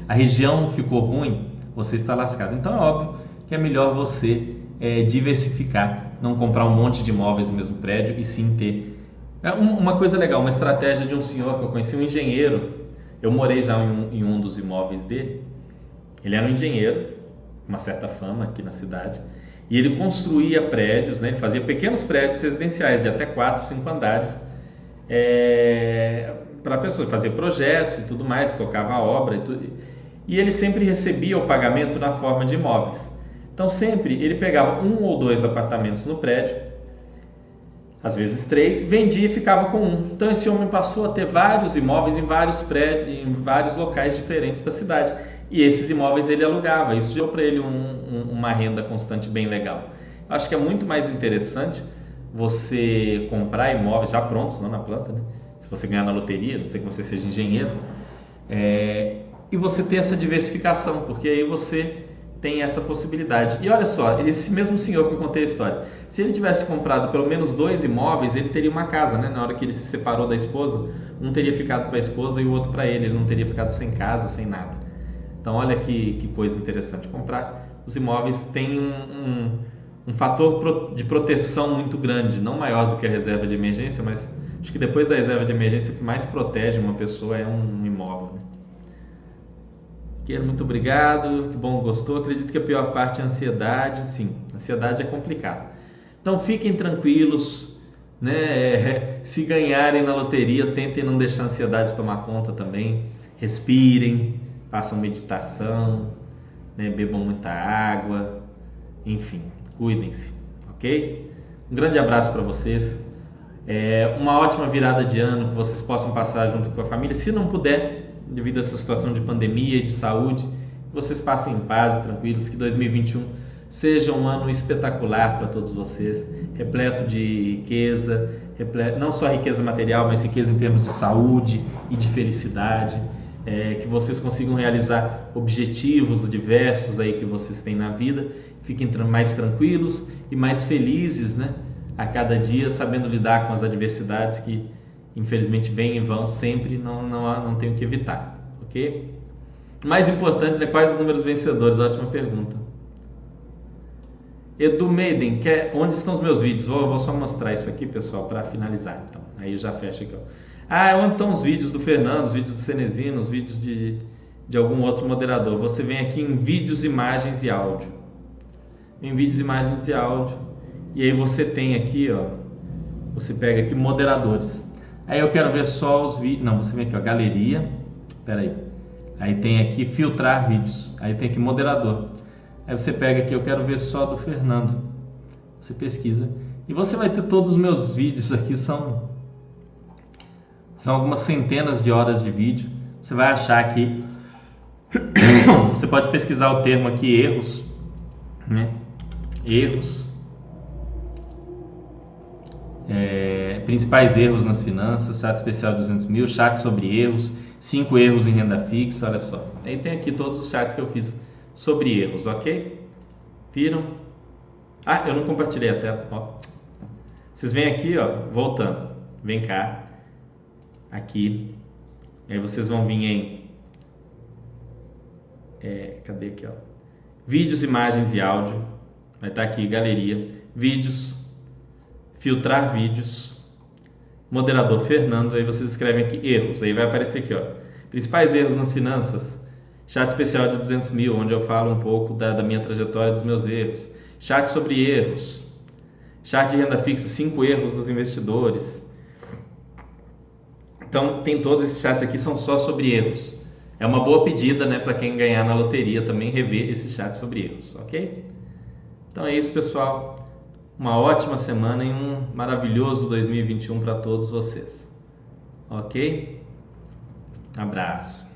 A região ficou ruim, você está lascado. Então é óbvio que é melhor você é, diversificar, não comprar um monte de imóveis no mesmo prédio e sim ter. É uma coisa legal, uma estratégia de um senhor que eu conheci, um engenheiro. Eu morei já em um, em um dos imóveis dele. Ele era um engenheiro, uma certa fama aqui na cidade. E ele construía prédios, né? fazia pequenos prédios residenciais de até 4, 5 andares é, para a pessoa, fazer projetos e tudo mais, tocava a obra e tudo. E ele sempre recebia o pagamento na forma de imóveis. Então sempre ele pegava um ou dois apartamentos no prédio, às vezes três, vendia e ficava com um. Então esse homem passou a ter vários imóveis em vários prédios, em vários locais diferentes da cidade. E esses imóveis ele alugava. Isso deu para ele um, um, uma renda constante bem legal. Acho que é muito mais interessante você comprar imóveis já prontos, não na planta, né? se você ganhar na loteria, não sei que você seja engenheiro, é, e você ter essa diversificação, porque aí você tem essa possibilidade. E olha só, esse mesmo senhor que eu contei a história, se ele tivesse comprado pelo menos dois imóveis, ele teria uma casa, né? Na hora que ele se separou da esposa, um teria ficado para a esposa e o outro para ele, ele não teria ficado sem casa, sem nada. Então olha que, que coisa interessante comprar. Os imóveis têm um, um um fator de proteção muito grande, não maior do que a reserva de emergência, mas acho que depois da reserva de emergência o que mais protege uma pessoa é um imóvel. Né? Queiro, muito obrigado, que bom gostou. Acredito que a pior parte é a ansiedade, sim, ansiedade é complicado. Então fiquem tranquilos, né? Se ganharem na loteria, tentem não deixar a ansiedade tomar conta também. Respirem, façam meditação, né? bebam muita água, enfim, Cuidem-se, ok? Um grande abraço para vocês. É uma ótima virada de ano que vocês possam passar junto com a família. Se não puder, devido a essa situação de pandemia de saúde, vocês passem em paz e tranquilos. Que 2021 seja um ano espetacular para todos vocês, repleto de riqueza, repleto, não só riqueza material, mas riqueza em termos de saúde e de felicidade. É, que vocês consigam realizar objetivos diversos aí que vocês têm na vida fiquem mais tranquilos e mais felizes, né? a cada dia, sabendo lidar com as adversidades que infelizmente vêm e vão sempre, não, não, não tenho que evitar, ok? Mais importante é quais os números vencedores? Ótima pergunta. Edu Maiden, quer, onde estão os meus vídeos? Vou, vou só mostrar isso aqui, pessoal, para finalizar. Então, aí eu já fecho aqui. Ó. Ah, onde estão os vídeos do Fernando, os vídeos do Cenezino, os vídeos de, de algum outro moderador? Você vem aqui em vídeos, imagens e áudio. Em vídeos, imagens e áudio. E aí você tem aqui, ó, você pega aqui moderadores. Aí eu quero ver só os vídeos. Não, você vem aqui, ó, galeria. Espera aí. Aí tem aqui filtrar vídeos. Aí tem aqui moderador. Aí você pega aqui, eu quero ver só do Fernando. Você pesquisa. E você vai ter todos os meus vídeos aqui, são, são algumas centenas de horas de vídeo. Você vai achar aqui. [coughs] Você pode pesquisar o termo aqui, erros. Né? Erros. É, principais erros nas finanças, chat especial de 200 mil, chat sobre erros, 5 erros em renda fixa, olha só. Aí tem aqui todos os chats que eu fiz sobre erros, ok? Viram? Ah, eu não compartilhei a tela. Ó. Vocês vêm aqui, ó, voltando. Vem cá. Aqui. Aí vocês vão vir em. É, cadê aqui, ó? Vídeos, imagens e áudio. Vai estar aqui, galeria. Vídeos. Filtrar vídeos. Moderador Fernando. Aí vocês escrevem aqui erros. Aí vai aparecer aqui, ó. Principais erros nas finanças Chat especial de 200 mil, onde eu falo um pouco da, da minha trajetória, dos meus erros. Chat sobre erros. Chat de renda fixa, 5 erros dos investidores. Então, tem todos esses chats aqui, são só sobre erros. É uma boa pedida né, para quem ganhar na loteria também rever esses chats sobre erros, ok? Então é isso, pessoal. Uma ótima semana e um maravilhoso 2021 para todos vocês. Ok? Abraço.